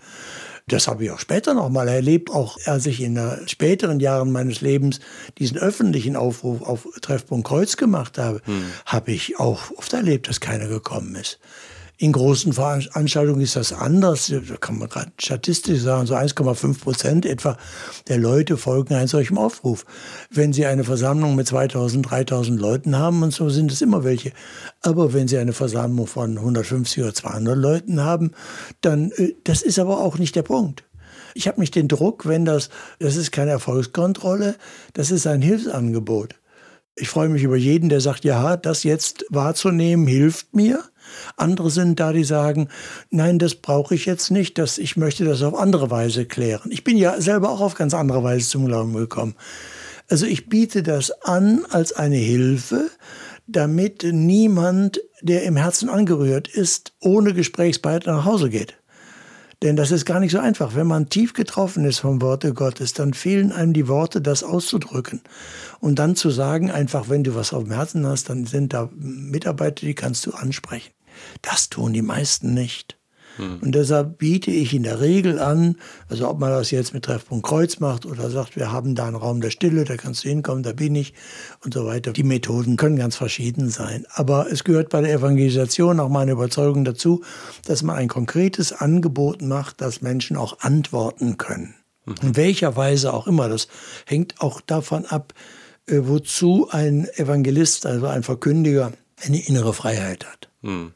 Das habe ich auch später noch mal erlebt, auch als ich in den späteren Jahren meines Lebens diesen öffentlichen Aufruf auf Treffpunkt Kreuz gemacht habe, hm. habe ich auch oft erlebt, dass keiner gekommen ist. In großen Veranstaltungen ist das anders. Da kann man gerade statistisch sagen, so 1,5 Prozent etwa der Leute folgen einem solchen Aufruf. Wenn Sie eine Versammlung mit 2000, 3000 Leuten haben, und so sind es immer welche. Aber wenn Sie eine Versammlung von 150 oder 200 Leuten haben, dann, äh, das ist aber auch nicht der Punkt. Ich habe nicht den Druck, wenn das, das ist keine Erfolgskontrolle, das ist ein Hilfsangebot. Ich freue mich über jeden, der sagt, ja, das jetzt wahrzunehmen hilft mir. Andere sind da, die sagen, nein, das brauche ich jetzt nicht, das, ich möchte das auf andere Weise klären. Ich bin ja selber auch auf ganz andere Weise zum Glauben gekommen. Also ich biete das an als eine Hilfe, damit niemand, der im Herzen angerührt ist, ohne Gesprächspartner nach Hause geht. Denn das ist gar nicht so einfach. Wenn man tief getroffen ist vom Worte Gottes, dann fehlen einem die Worte, das auszudrücken. Und dann zu sagen, einfach, wenn du was auf dem Herzen hast, dann sind da Mitarbeiter, die kannst du ansprechen. Das tun die meisten nicht. Hm. Und deshalb biete ich in der Regel an, also ob man das jetzt mit Treffpunkt Kreuz macht oder sagt, wir haben da einen Raum der Stille, da kannst du hinkommen, da bin ich und so weiter. Die Methoden können ganz verschieden sein. Aber es gehört bei der Evangelisation auch meine Überzeugung dazu, dass man ein konkretes Angebot macht, dass Menschen auch antworten können. Mhm. In welcher Weise auch immer. Das hängt auch davon ab, äh, wozu ein Evangelist, also ein Verkündiger, eine innere Freiheit hat. Mhm.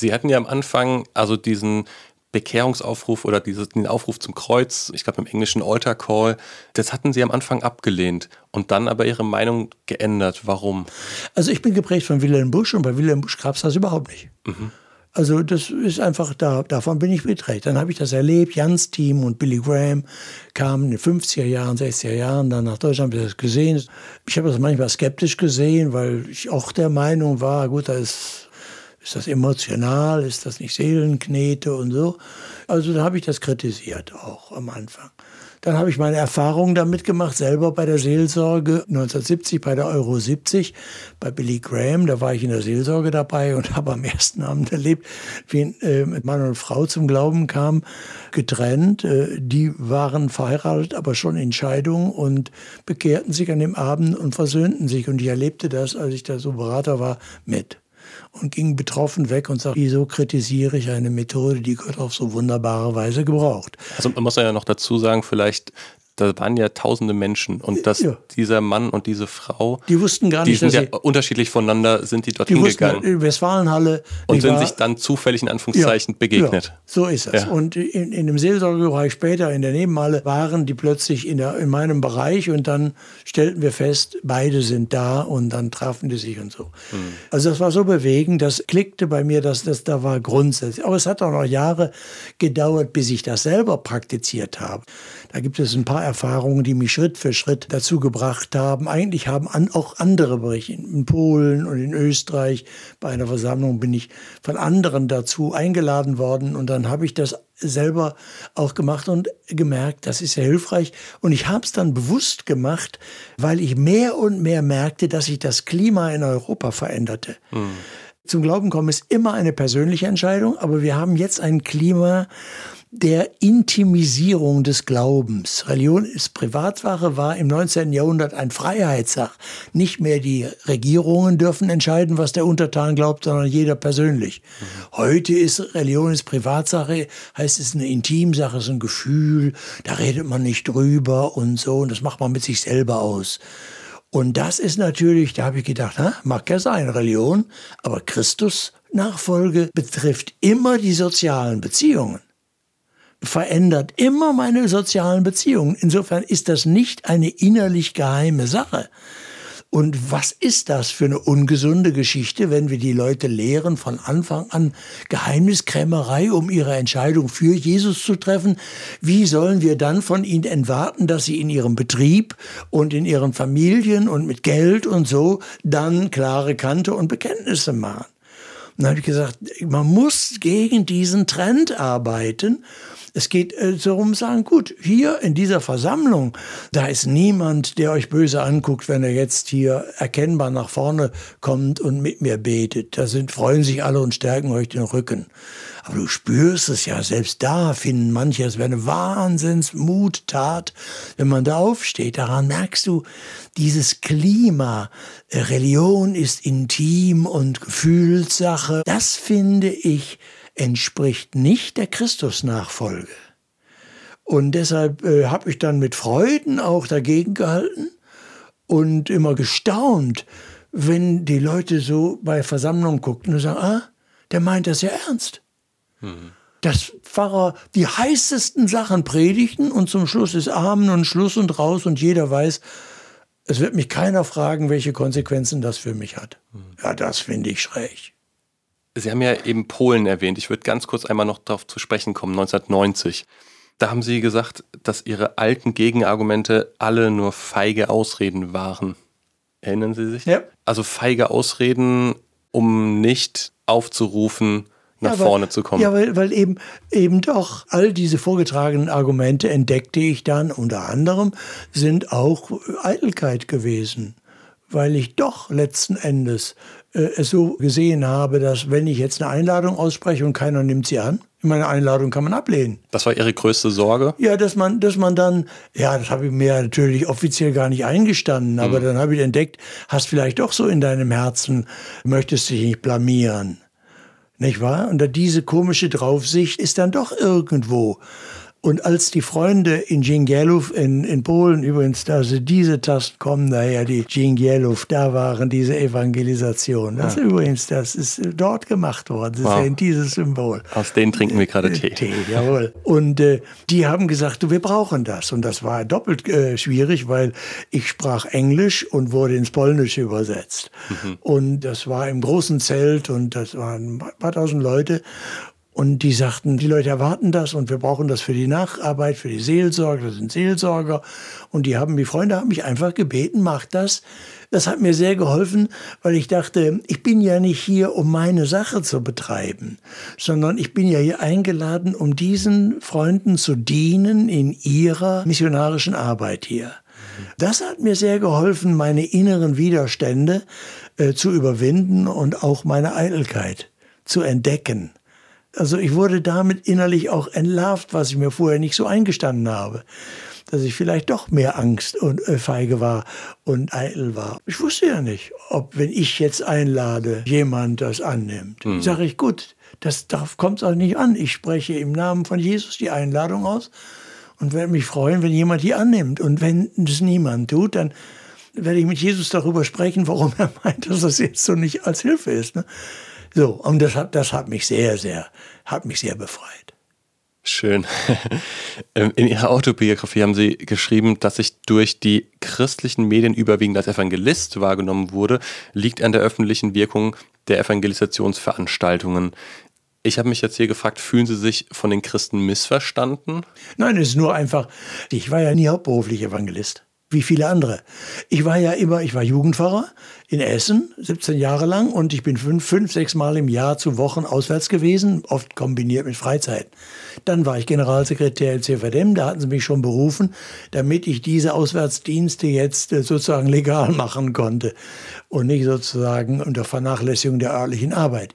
Sie hatten ja am Anfang also diesen Bekehrungsaufruf oder dieses, den Aufruf zum Kreuz, ich glaube im englischen Altar Call, das hatten Sie am Anfang abgelehnt und dann aber Ihre Meinung geändert. Warum? Also ich bin geprägt von Wilhelm Busch und bei Wilhelm Busch gab es das überhaupt nicht. Mhm. Also das ist einfach da, davon bin ich beträgt. Dann habe ich das erlebt, Jans Team und Billy Graham kamen in den 50er Jahren, 60er Jahren dann nach Deutschland, habe ich das gesehen. Ich habe das manchmal skeptisch gesehen, weil ich auch der Meinung war, gut, da ist ist das emotional? Ist das nicht Seelenknete und so? Also da habe ich das kritisiert auch am Anfang. Dann habe ich meine Erfahrungen damit gemacht, selber bei der Seelsorge 1970 bei der Euro 70 bei Billy Graham. Da war ich in der Seelsorge dabei und habe am ersten Abend erlebt, wie äh, Mann und Frau zum Glauben kamen, getrennt. Äh, die waren verheiratet, aber schon in Scheidung und bekehrten sich an dem Abend und versöhnten sich. Und ich erlebte das, als ich da so Berater war, mit und ging betroffen weg und sagte, wieso kritisiere ich eine Methode, die Gott auf so wunderbare Weise gebraucht. Also man muss ja noch dazu sagen, vielleicht da waren ja tausende Menschen und dass ja. dieser Mann und diese Frau, die wussten gar nicht, die sind ja unterschiedlich voneinander, sind die dorthin gegangen. In Westfalenhalle. Und sind war, sich dann zufällig in Anführungszeichen ja, begegnet. Ja, so ist es. Und in, in dem Seelsorgebereich später, in der Nebenhalle, waren die plötzlich in, der, in meinem Bereich und dann stellten wir fest, beide sind da und dann trafen die sich und so. Mhm. Also das war so bewegend, das klickte bei mir, dass das da war grundsätzlich. Aber es hat auch noch Jahre gedauert, bis ich das selber praktiziert habe. Da gibt es ein paar Erfahrungen, die mich Schritt für Schritt dazu gebracht haben. Eigentlich haben an, auch andere Berichte in Polen und in Österreich bei einer Versammlung bin ich von anderen dazu eingeladen worden und dann habe ich das selber auch gemacht und gemerkt, das ist sehr hilfreich. Und ich habe es dann bewusst gemacht, weil ich mehr und mehr merkte, dass sich das Klima in Europa veränderte. Hm. Zum Glauben kommen ist immer eine persönliche Entscheidung, aber wir haben jetzt ein Klima, der Intimisierung des Glaubens. Religion ist Privatsache, war im 19. Jahrhundert ein Freiheitssach. Nicht mehr die Regierungen dürfen entscheiden, was der Untertan glaubt, sondern jeder persönlich. Heute ist Religion ist Privatsache, heißt es eine Intimsache, ist ein Gefühl, da redet man nicht drüber und so, und das macht man mit sich selber aus. Und das ist natürlich, da habe ich gedacht, ha, mag ja sein, Religion, aber Christus Nachfolge betrifft immer die sozialen Beziehungen verändert immer meine sozialen Beziehungen. Insofern ist das nicht eine innerlich geheime Sache. Und was ist das für eine ungesunde Geschichte, wenn wir die Leute lehren, von Anfang an Geheimniskrämerei, um ihre Entscheidung für Jesus zu treffen? Wie sollen wir dann von ihnen entwarten, dass sie in ihrem Betrieb und in ihren Familien und mit Geld und so dann klare Kante und Bekenntnisse machen? Und dann habe ich gesagt, man muss gegen diesen Trend arbeiten es geht äh, darum, sagen, gut, hier in dieser Versammlung, da ist niemand, der euch böse anguckt, wenn er jetzt hier erkennbar nach vorne kommt und mit mir betet. Da sind, freuen sich alle und stärken euch den Rücken. Aber du spürst es ja, selbst da finden manche, es wäre eine Wahnsinnsmuttat, wenn man da aufsteht. Daran merkst du dieses Klima. Religion ist intim und Gefühlssache. Das finde ich entspricht nicht der Christusnachfolge. Und deshalb äh, habe ich dann mit Freuden auch dagegen gehalten und immer gestaunt, wenn die Leute so bei Versammlungen guckten und sagen, ah, der meint das ja ernst. Mhm. Dass Pfarrer die heißesten Sachen predigten und zum Schluss ist Amen und Schluss und raus und jeder weiß, es wird mich keiner fragen, welche Konsequenzen das für mich hat. Mhm. Ja, das finde ich schräg. Sie haben ja eben Polen erwähnt. Ich würde ganz kurz einmal noch darauf zu sprechen kommen, 1990. Da haben Sie gesagt, dass Ihre alten Gegenargumente alle nur feige Ausreden waren. Erinnern Sie sich? Ja. Also feige Ausreden, um nicht aufzurufen, nach ja, vorne zu kommen. Ja, weil, weil eben, eben doch all diese vorgetragenen Argumente entdeckte ich dann unter anderem, sind auch Eitelkeit gewesen. Weil ich doch letzten Endes es so gesehen habe, dass wenn ich jetzt eine Einladung ausspreche und keiner nimmt sie an, meine Einladung kann man ablehnen. Das war Ihre größte Sorge? Ja, dass man, dass man dann, ja, das habe ich mir natürlich offiziell gar nicht eingestanden, aber mhm. dann habe ich entdeckt, hast vielleicht doch so in deinem Herzen, möchtest dich nicht blamieren. Nicht wahr? Und diese komische Draufsicht ist dann doch irgendwo. Und als die Freunde in Dzingielów in, in Polen übrigens, also diese Tasten kommen daher, die Dzingielów, da waren diese Evangelisationen. Das ja. übrigens, das ist dort gemacht worden. Das wow. ist ja dieses Symbol. Aus denen trinken wir gerade Tee. Tee, jawohl. Und äh, die haben gesagt, wir brauchen das. Und das war doppelt äh, schwierig, weil ich sprach Englisch und wurde ins Polnische übersetzt. Mhm. Und das war im großen Zelt und das waren ein paar tausend Leute. Und die sagten, die Leute erwarten das und wir brauchen das für die Nacharbeit, für die Seelsorge, das sind Seelsorger. Und die haben, die Freunde haben mich einfach gebeten, mach das. Das hat mir sehr geholfen, weil ich dachte, ich bin ja nicht hier, um meine Sache zu betreiben, sondern ich bin ja hier eingeladen, um diesen Freunden zu dienen in ihrer missionarischen Arbeit hier. Das hat mir sehr geholfen, meine inneren Widerstände äh, zu überwinden und auch meine Eitelkeit zu entdecken. Also ich wurde damit innerlich auch entlarvt, was ich mir vorher nicht so eingestanden habe. Dass ich vielleicht doch mehr Angst und äh, feige war und eitel war. Ich wusste ja nicht, ob, wenn ich jetzt einlade, jemand das annimmt. Mhm. Sage ich, gut, das, darauf kommt es auch nicht an. Ich spreche im Namen von Jesus die Einladung aus und werde mich freuen, wenn jemand die annimmt. Und wenn das niemand tut, dann werde ich mit Jesus darüber sprechen, warum er meint, dass das jetzt so nicht als Hilfe ist. Ne? So, und das hat, das hat mich sehr, sehr, hat mich sehr befreit. Schön. Ähm, in Ihrer Autobiografie haben Sie geschrieben, dass ich durch die christlichen Medien überwiegend als Evangelist wahrgenommen wurde, liegt an der öffentlichen Wirkung der Evangelisationsveranstaltungen. Ich habe mich jetzt hier gefragt, fühlen Sie sich von den Christen missverstanden? Nein, es ist nur einfach, ich war ja nie hauptberuflich Evangelist wie viele andere. Ich war ja immer, ich war Jugendpfarrer in Essen, 17 Jahre lang, und ich bin fünf, fünf, sechs Mal im Jahr zu Wochen auswärts gewesen, oft kombiniert mit Freizeit. Dann war ich Generalsekretär im CVDM, da hatten sie mich schon berufen, damit ich diese Auswärtsdienste jetzt äh, sozusagen legal machen konnte und nicht sozusagen unter Vernachlässigung der örtlichen Arbeit.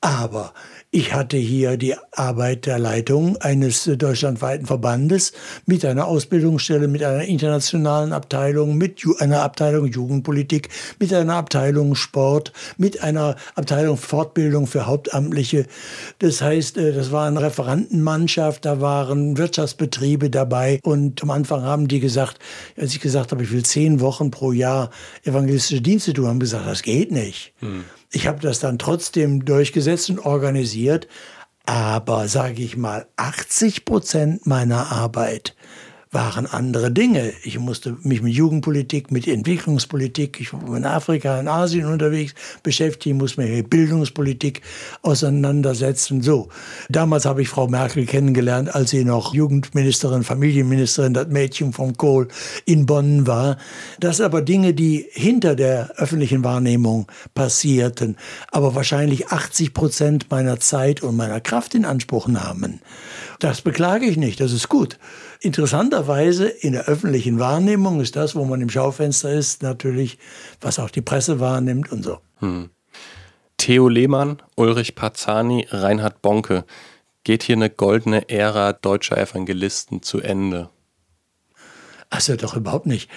Aber ich hatte hier die Arbeit der Leitung eines deutschlandweiten Verbandes mit einer Ausbildungsstelle, mit einer internationalen Abteilung, mit einer Abteilung Jugendpolitik, mit einer Abteilung Sport, mit einer Abteilung Fortbildung für Hauptamtliche. Das heißt, äh, das war eine Referentenmannschaft, da waren Wirtschaftsbetriebe dabei und am Anfang haben die gesagt, als ich gesagt habe, ich will zehn Wochen pro Jahr evangelistische Dienste tun, haben gesagt, das geht nicht. Hm. Ich habe das dann trotzdem durchgesetzt und organisiert. Aber sage ich mal, 80 Prozent meiner Arbeit waren andere Dinge. Ich musste mich mit Jugendpolitik, mit Entwicklungspolitik, ich war in Afrika, in Asien unterwegs beschäftigen, musste mich mit Bildungspolitik auseinandersetzen. So, damals habe ich Frau Merkel kennengelernt, als sie noch Jugendministerin, Familienministerin, das Mädchen von Kohl in Bonn war. Das sind aber Dinge, die hinter der öffentlichen Wahrnehmung passierten, aber wahrscheinlich 80 Prozent meiner Zeit und meiner Kraft in Anspruch nahmen. Das beklage ich nicht, das ist gut. Interessanterweise in der öffentlichen Wahrnehmung ist das, wo man im Schaufenster ist, natürlich, was auch die Presse wahrnimmt und so. Hm. Theo Lehmann, Ulrich Parzani, Reinhard Bonke. Geht hier eine goldene Ära deutscher Evangelisten zu Ende? Also doch überhaupt nicht.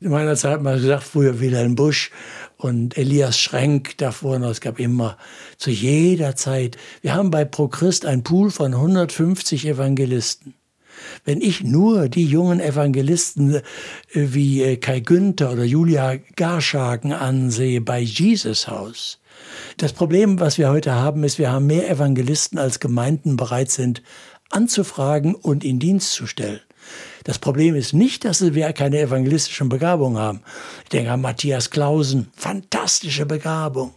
In meiner Zeit hat man gesagt, früher Wilhelm Busch und Elias Schrenk davor noch. Es gab immer zu jeder Zeit. Wir haben bei ProChrist ein Pool von 150 Evangelisten. Wenn ich nur die jungen Evangelisten äh, wie äh, Kai Günther oder Julia Garschagen ansehe bei Jesus Haus, das Problem, was wir heute haben, ist, wir haben mehr Evangelisten, als Gemeinden bereit sind anzufragen und in Dienst zu stellen. Das Problem ist nicht, dass wir keine evangelistischen Begabung haben. Ich denke an Matthias Klausen, fantastische Begabung.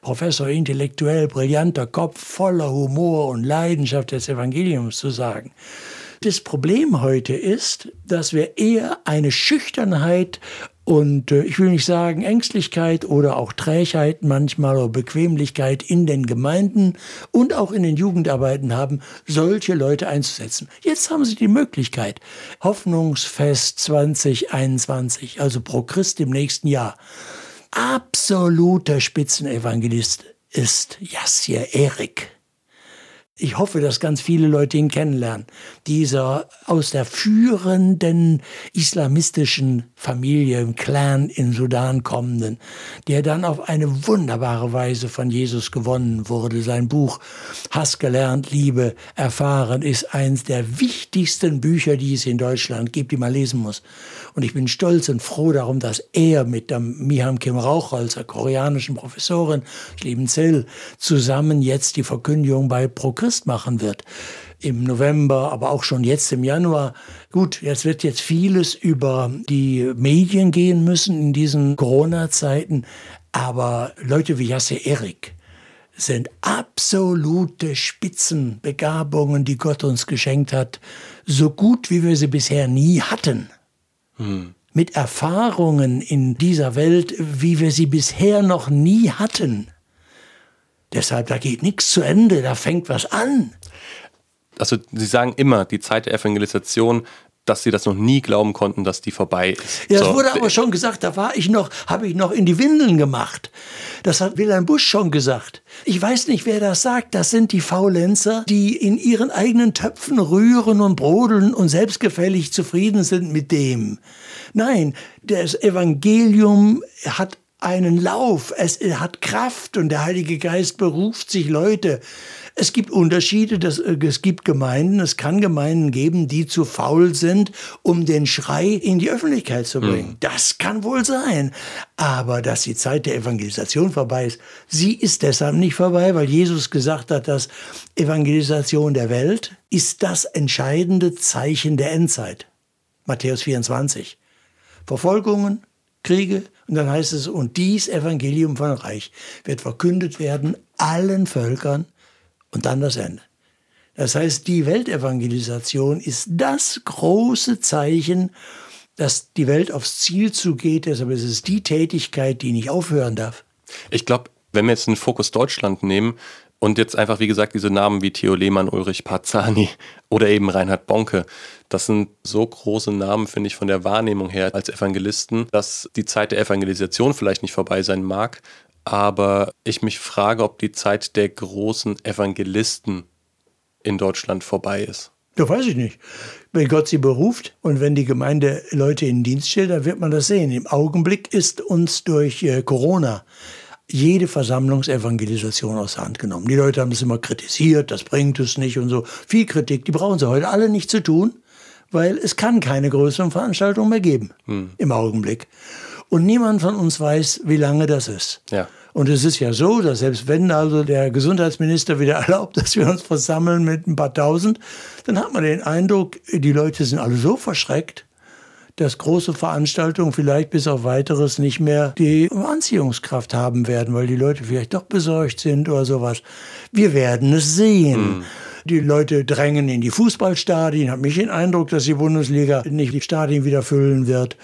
Professor intellektuell, brillanter Kopf, voller Humor und Leidenschaft des Evangeliums zu sagen. Das Problem heute ist, dass wir eher eine Schüchternheit und äh, ich will nicht sagen Ängstlichkeit oder auch Trägheit manchmal oder Bequemlichkeit in den Gemeinden und auch in den Jugendarbeiten haben, solche Leute einzusetzen. Jetzt haben sie die Möglichkeit. Hoffnungsfest 2021, also pro Christ im nächsten Jahr. Absoluter Spitzenevangelist ist Jassier Erik ich hoffe, dass ganz viele Leute ihn kennenlernen. Dieser aus der führenden islamistischen Familie im Clan in Sudan kommenden, der dann auf eine wunderbare Weise von Jesus gewonnen wurde. Sein Buch Hass gelernt, Liebe erfahren ist eines der wichtigsten Bücher, die es in Deutschland gibt, die man lesen muss. Und ich bin stolz und froh darum, dass er mit der Miham Kim Rauchholz, der koreanischen Professorin, Zell, zusammen jetzt die Verkündigung bei Pro Christ machen wird. Im November, aber auch schon jetzt im Januar. Gut, jetzt wird jetzt vieles über die Medien gehen müssen in diesen Corona-Zeiten. Aber Leute wie Jasse Erik, sind absolute Spitzenbegabungen, die Gott uns geschenkt hat, so gut wie wir sie bisher nie hatten. Mit Erfahrungen in dieser Welt, wie wir sie bisher noch nie hatten. Deshalb, da geht nichts zu Ende, da fängt was an. Also Sie sagen immer, die Zeit der Evangelisation dass sie das noch nie glauben konnten, dass die vorbei ist. Ja, das so. wurde aber schon gesagt, da war ich noch, habe ich noch in die Windeln gemacht. Das hat Wilhelm Busch schon gesagt. Ich weiß nicht, wer das sagt. Das sind die Faulenzer, die in ihren eigenen Töpfen rühren und brodeln und selbstgefällig zufrieden sind mit dem. Nein, das Evangelium hat einen Lauf, es hat Kraft und der Heilige Geist beruft sich Leute. Es gibt Unterschiede, das, äh, es gibt Gemeinden, es kann Gemeinden geben, die zu faul sind, um den Schrei in die Öffentlichkeit zu bringen. Mhm. Das kann wohl sein. Aber dass die Zeit der Evangelisation vorbei ist, sie ist deshalb nicht vorbei, weil Jesus gesagt hat, dass Evangelisation der Welt ist das entscheidende Zeichen der Endzeit. Matthäus 24. Verfolgungen, Kriege, und dann heißt es, und dies Evangelium von Reich wird verkündet werden allen Völkern und dann das Ende. Das heißt, die Weltevangelisation ist das große Zeichen, dass die Welt aufs Ziel zugeht. Deshalb ist es die Tätigkeit, die nicht aufhören darf. Ich glaube, wenn wir jetzt einen Fokus Deutschland nehmen und jetzt einfach, wie gesagt, diese Namen wie Theo Lehmann, Ulrich Parzani oder eben Reinhard Bonke, das sind so große Namen, finde ich, von der Wahrnehmung her als Evangelisten, dass die Zeit der Evangelisation vielleicht nicht vorbei sein mag, aber ich mich frage, ob die Zeit der großen Evangelisten in Deutschland vorbei ist. Das weiß ich nicht. Wenn Gott sie beruft und wenn die Gemeinde Leute in Dienst stellt, dann wird man das sehen. Im Augenblick ist uns durch äh, Corona jede Versammlungsevangelisation aus der Hand genommen. Die Leute haben das immer kritisiert, das bringt es nicht und so. Viel Kritik, die brauchen sie heute alle nicht zu tun, weil es kann keine größeren Veranstaltungen mehr geben hm. im Augenblick. Und niemand von uns weiß, wie lange das ist. Ja. Und es ist ja so, dass selbst wenn also der Gesundheitsminister wieder erlaubt, dass wir uns versammeln mit ein paar Tausend, dann hat man den Eindruck, die Leute sind alle so verschreckt, dass große Veranstaltungen vielleicht bis auf weiteres nicht mehr die Anziehungskraft haben werden, weil die Leute vielleicht doch besorgt sind oder sowas. Wir werden es sehen. Mhm. Die Leute drängen in die Fußballstadien. Habe mich den Eindruck, dass die Bundesliga nicht die Stadien wieder füllen wird.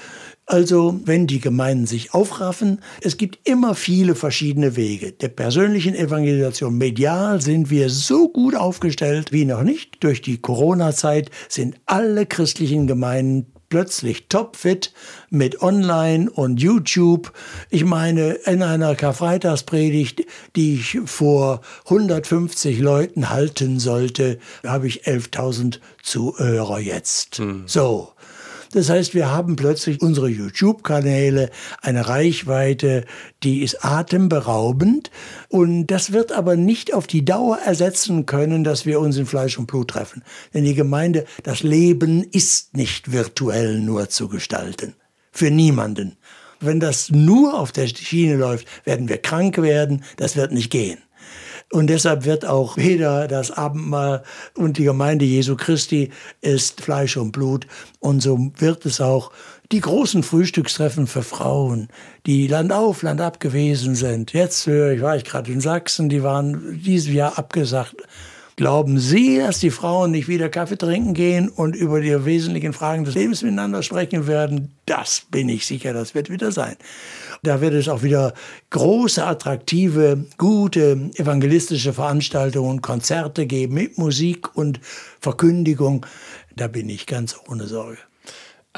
Also, wenn die Gemeinden sich aufraffen, es gibt immer viele verschiedene Wege. Der persönlichen Evangelisation medial sind wir so gut aufgestellt wie noch nicht. Durch die Corona-Zeit sind alle christlichen Gemeinden plötzlich topfit mit Online und YouTube. Ich meine, in einer Karfreitagspredigt, die ich vor 150 Leuten halten sollte, habe ich 11.000 Zuhörer jetzt. Mhm. So. Das heißt, wir haben plötzlich unsere YouTube-Kanäle, eine Reichweite, die ist atemberaubend. Und das wird aber nicht auf die Dauer ersetzen können, dass wir uns in Fleisch und Blut treffen. Denn die Gemeinde, das Leben ist nicht virtuell nur zu gestalten. Für niemanden. Wenn das nur auf der Schiene läuft, werden wir krank werden. Das wird nicht gehen. Und deshalb wird auch weder das Abendmahl und die Gemeinde Jesu Christi ist Fleisch und Blut. Und so wird es auch die großen Frühstückstreffen für Frauen, die Land auf, Land ab gewesen sind. Jetzt höre ich, war ich gerade in Sachsen, die waren dieses Jahr abgesagt. Glauben Sie, dass die Frauen nicht wieder Kaffee trinken gehen und über die wesentlichen Fragen des Lebens miteinander sprechen werden? Das bin ich sicher, das wird wieder sein. Da wird es auch wieder große, attraktive, gute evangelistische Veranstaltungen, Konzerte geben mit Musik und Verkündigung. Da bin ich ganz ohne Sorge.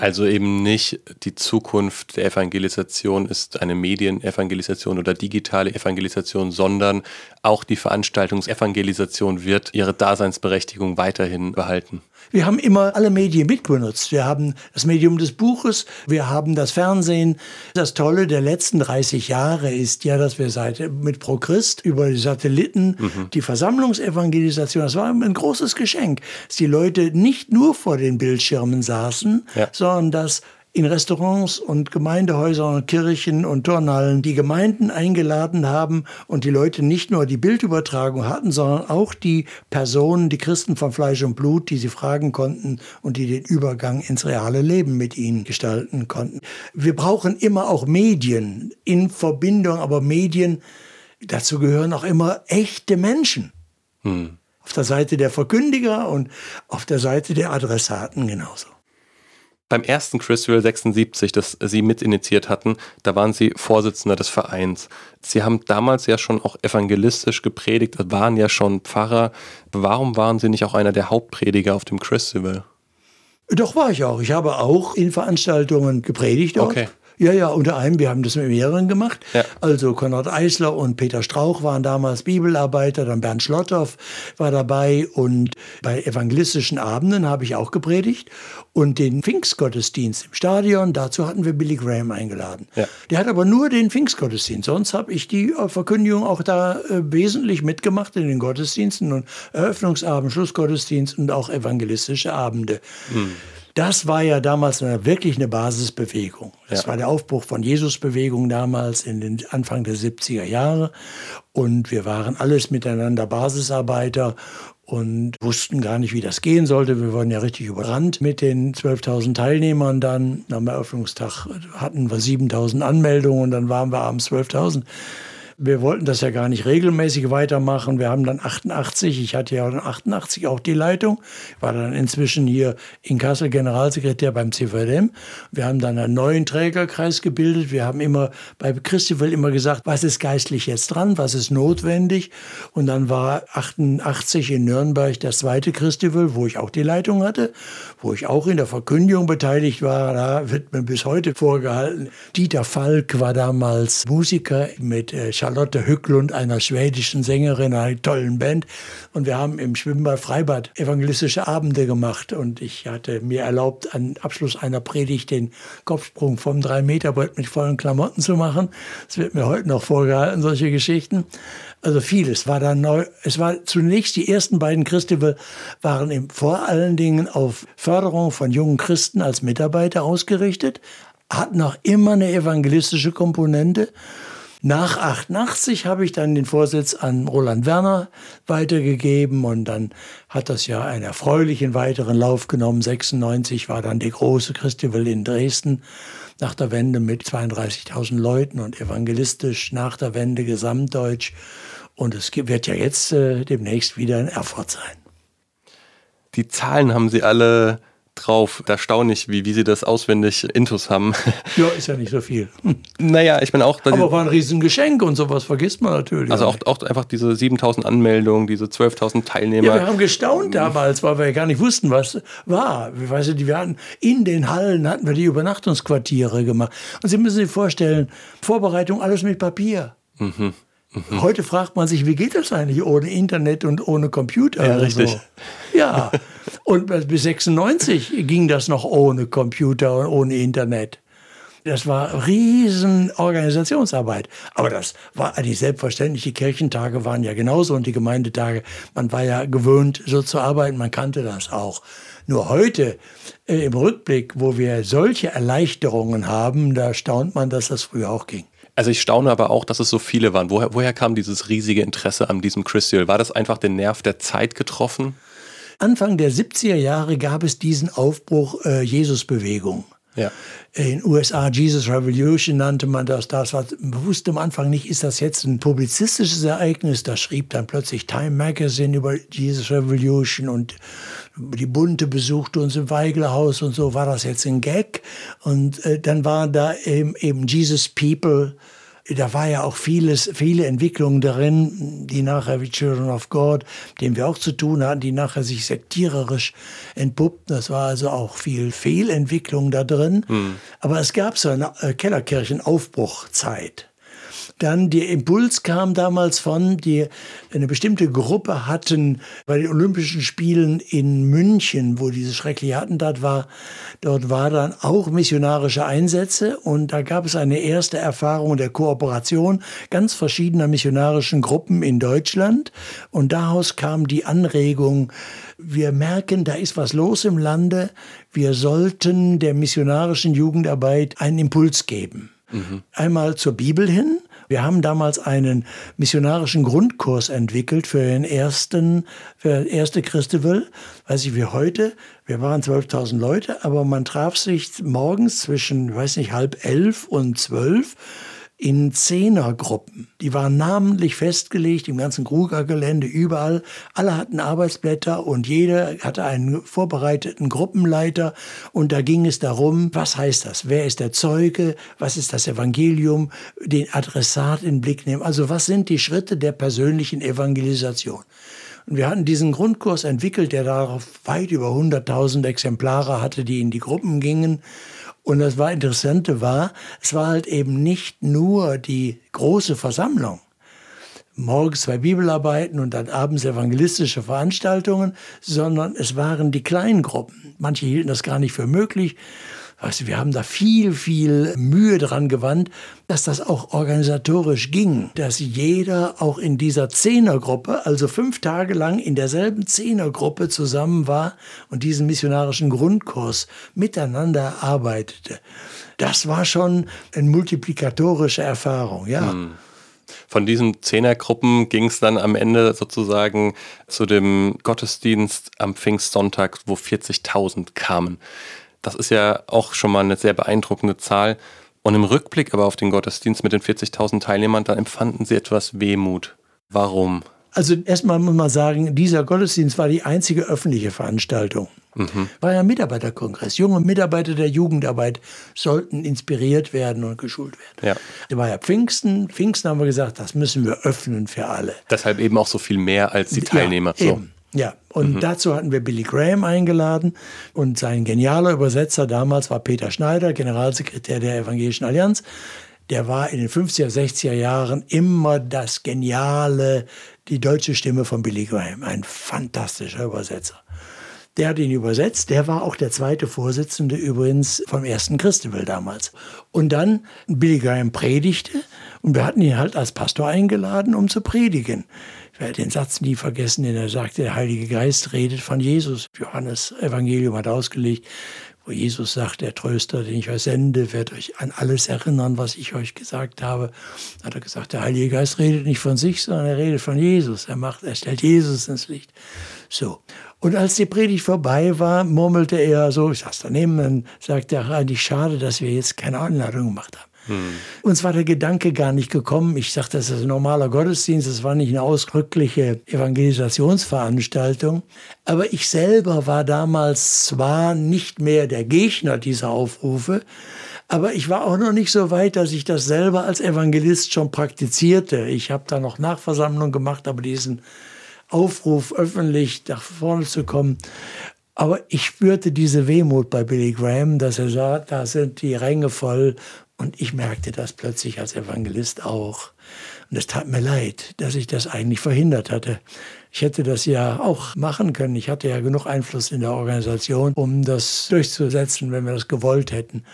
Also eben nicht die Zukunft der Evangelisation ist eine Medienevangelisation oder digitale Evangelisation, sondern auch die Veranstaltungsevangelisation wird ihre Daseinsberechtigung weiterhin behalten. Wir haben immer alle Medien mitbenutzt. Wir haben das Medium des Buches, wir haben das Fernsehen. Das Tolle der letzten 30 Jahre ist ja, dass wir seit mit ProChrist über die Satelliten mhm. die Versammlungsevangelisation, das war ein großes Geschenk, dass die Leute nicht nur vor den Bildschirmen saßen, ja. sondern dass in Restaurants und Gemeindehäusern und Kirchen und Turnhallen die Gemeinden eingeladen haben und die Leute nicht nur die Bildübertragung hatten, sondern auch die Personen, die Christen von Fleisch und Blut, die sie fragen konnten und die den Übergang ins reale Leben mit ihnen gestalten konnten. Wir brauchen immer auch Medien in Verbindung, aber Medien, dazu gehören auch immer echte Menschen. Hm. Auf der Seite der Verkündiger und auf der Seite der Adressaten genauso. Beim ersten Chriswell 76, das Sie mitinitiiert hatten, da waren Sie Vorsitzender des Vereins. Sie haben damals ja schon auch evangelistisch gepredigt, waren ja schon Pfarrer. Warum waren Sie nicht auch einer der Hauptprediger auf dem Chriswell? Doch war ich auch. Ich habe auch in Veranstaltungen gepredigt. Dort. Okay. Ja, ja, unter einem, wir haben das mit mehreren gemacht. Ja. Also Konrad Eisler und Peter Strauch waren damals Bibelarbeiter, dann Bernd Schlotthoff war dabei und bei evangelistischen Abenden habe ich auch gepredigt und den Pfingstgottesdienst im Stadion, dazu hatten wir Billy Graham eingeladen. Ja. Der hat aber nur den Pfingstgottesdienst, sonst habe ich die Verkündigung auch da äh, wesentlich mitgemacht in den Gottesdiensten und Eröffnungsabend, Schlussgottesdienst und auch evangelistische Abende. Hm. Das war ja damals eine, wirklich eine Basisbewegung. Das ja. war der Aufbruch von Jesusbewegung damals in den Anfang der 70er Jahre. Und wir waren alles miteinander Basisarbeiter und wussten gar nicht, wie das gehen sollte. Wir wurden ja richtig überrannt mit den 12.000 Teilnehmern dann. Am Eröffnungstag hatten wir 7.000 Anmeldungen und dann waren wir abends 12.000 wir wollten das ja gar nicht regelmäßig weitermachen. Wir haben dann 88, ich hatte ja 88 auch die Leitung, war dann inzwischen hier in Kassel Generalsekretär beim CVDM. Wir haben dann einen neuen Trägerkreis gebildet. Wir haben immer bei Christiwell immer gesagt, was ist geistlich jetzt dran, was ist notwendig. Und dann war 88 in Nürnberg das zweite Christiwell, wo ich auch die Leitung hatte, wo ich auch in der Verkündigung beteiligt war. Da wird mir bis heute vorgehalten. Dieter Falk war damals Musiker mit äh, Charlotte Hücklund, einer schwedischen Sängerin, einer tollen Band. Und wir haben im Schwimmbad Freibad evangelistische Abende gemacht. Und ich hatte mir erlaubt, am Abschluss einer Predigt den Kopfsprung vom 3-Meter-Brett mit vollen Klamotten zu machen. Es wird mir heute noch vorgehalten, solche Geschichten. Also vieles war da neu. Es war zunächst die ersten beiden Christival waren im, vor allen Dingen auf Förderung von jungen Christen als Mitarbeiter ausgerichtet, hatten auch immer eine evangelistische Komponente nach 88 habe ich dann den Vorsitz an Roland Werner weitergegeben und dann hat das ja einen erfreulichen weiteren Lauf genommen. 96 war dann die große Christival in Dresden nach der Wende mit 32.000 Leuten und evangelistisch nach der Wende gesamtdeutsch. Und es wird ja jetzt äh, demnächst wieder in Erfurt sein. Die Zahlen haben Sie alle drauf. Da staune ich, wie, wie sie das auswendig intus haben. Ja, ist ja nicht so viel. Naja, ich bin auch. Aber war ein Riesengeschenk und sowas vergisst man natürlich. Also auch, auch einfach diese 7000 Anmeldungen, diese 12.000 Teilnehmer. Ja, wir haben gestaunt damals, weil wir ja gar nicht wussten, was war. Wir, weißt du, wir hatten in den Hallen hatten wir die Übernachtungsquartiere gemacht. Und Sie müssen sich vorstellen, Vorbereitung alles mit Papier. Mhm. Mhm. Heute fragt man sich, wie geht das eigentlich ohne Internet und ohne Computer? Ja, richtig. So. Ja, und bis 96 ging das noch ohne Computer und ohne Internet. Das war riesen Organisationsarbeit. Aber das war eigentlich selbstverständlich. Die Kirchentage waren ja genauso und die Gemeindetage. Man war ja gewöhnt, so zu arbeiten. Man kannte das auch. Nur heute äh, im Rückblick, wo wir solche Erleichterungen haben, da staunt man, dass das früher auch ging. Also ich staune aber auch, dass es so viele waren. Woher, woher kam dieses riesige Interesse an diesem Crystal? War das einfach den Nerv der Zeit getroffen? Anfang der 70er Jahre gab es diesen Aufbruch äh, Jesusbewegung. Ja. In USA Jesus Revolution nannte man das. Das war, bewusst am Anfang nicht, ist das jetzt ein publizistisches Ereignis. Da schrieb dann plötzlich Time Magazine über Jesus Revolution und die Bunte besuchte uns im Weigelhaus und so. War das jetzt ein Gag? Und äh, dann waren da eben, eben Jesus People da war ja auch vieles, viele Entwicklungen darin, die nachher wie Children of God, denen wir auch zu tun hatten, die nachher sich sektiererisch entpuppten. Das war also auch viel Fehlentwicklung da drin. Mhm. Aber es gab so eine äh, Kellerkirchenaufbruchzeit. Dann der Impuls kam damals von, die eine bestimmte Gruppe hatten bei den Olympischen Spielen in München, wo dieses schreckliche Attentat war. Dort war dann auch missionarische Einsätze und da gab es eine erste Erfahrung der Kooperation ganz verschiedener missionarischen Gruppen in Deutschland. Und daraus kam die Anregung, wir merken, da ist was los im Lande. Wir sollten der missionarischen Jugendarbeit einen Impuls geben. Mhm. Einmal zur Bibel hin, wir haben damals einen missionarischen Grundkurs entwickelt für den ersten, für das erste Christival. Weiß ich wie heute. Wir waren 12.000 Leute, aber man traf sich morgens zwischen, weiß nicht, halb elf und zwölf in Zehnergruppen. Die waren namentlich festgelegt im ganzen Kruger-Gelände, überall. Alle hatten Arbeitsblätter und jeder hatte einen vorbereiteten Gruppenleiter. Und da ging es darum, was heißt das? Wer ist der Zeuge? Was ist das Evangelium? Den Adressat in den Blick nehmen. Also was sind die Schritte der persönlichen Evangelisation? Und wir hatten diesen Grundkurs entwickelt, der darauf weit über 100.000 Exemplare hatte, die in die Gruppen gingen. Und das war Interessante war, es war halt eben nicht nur die große Versammlung, morgens zwei Bibelarbeiten und dann abends evangelistische Veranstaltungen, sondern es waren die kleinen Gruppen. Manche hielten das gar nicht für möglich. Du, wir haben da viel, viel Mühe dran gewandt, dass das auch organisatorisch ging, dass jeder auch in dieser Zehnergruppe, also fünf Tage lang in derselben Zehnergruppe zusammen war und diesen missionarischen Grundkurs miteinander arbeitete. Das war schon eine multiplikatorische Erfahrung, ja. Hm. Von diesen Zehnergruppen ging es dann am Ende sozusagen zu dem Gottesdienst am Pfingstsonntag, wo 40.000 kamen. Das ist ja auch schon mal eine sehr beeindruckende Zahl. Und im Rückblick aber auf den Gottesdienst mit den 40.000 Teilnehmern, da empfanden sie etwas Wehmut. Warum? Also erstmal muss man sagen, dieser Gottesdienst war die einzige öffentliche Veranstaltung. Mhm. War ja ein Mitarbeiterkongress. Junge Mitarbeiter der Jugendarbeit sollten inspiriert werden und geschult werden. Ja. Da war ja Pfingsten. Pfingsten haben wir gesagt, das müssen wir öffnen für alle. Deshalb eben auch so viel mehr als die Teilnehmer. Ja, eben. Ja, und mhm. dazu hatten wir Billy Graham eingeladen und sein genialer Übersetzer damals war Peter Schneider, Generalsekretär der Evangelischen Allianz. Der war in den 50er, 60er Jahren immer das geniale, die deutsche Stimme von Billy Graham, ein fantastischer Übersetzer. Der hat ihn übersetzt. Der war auch der zweite Vorsitzende übrigens vom ersten Christabel damals. Und dann Billy Graham predigte und wir hatten ihn halt als Pastor eingeladen, um zu predigen. Werde den Satz nie vergessen, den er sagte, der Heilige Geist redet von Jesus. Johannes Evangelium hat ausgelegt, wo Jesus sagt, der Tröster, den ich euch sende, wird euch an alles erinnern, was ich euch gesagt habe. Da hat er gesagt, der Heilige Geist redet nicht von sich, sondern er redet von Jesus. Er macht, er stellt Jesus ins Licht. So. Und als die Predigt vorbei war, murmelte er so, ich saß daneben, dann sagte er, eigentlich schade, dass wir jetzt keine Einladung gemacht haben. Hm. Uns war der Gedanke gar nicht gekommen. Ich sagte, das ist ein normaler Gottesdienst, das war nicht eine ausdrückliche Evangelisationsveranstaltung. Aber ich selber war damals zwar nicht mehr der Gegner dieser Aufrufe, aber ich war auch noch nicht so weit, dass ich das selber als Evangelist schon praktizierte. Ich habe da noch Nachversammlungen gemacht, aber diesen Aufruf, öffentlich nach vorne zu kommen. Aber ich spürte diese Wehmut bei Billy Graham, dass er sah, da sind die Ränge voll. Und ich merkte das plötzlich als Evangelist auch. Und es tat mir leid, dass ich das eigentlich verhindert hatte. Ich hätte das ja auch machen können. Ich hatte ja genug Einfluss in der Organisation, um das durchzusetzen, wenn wir das gewollt hätten.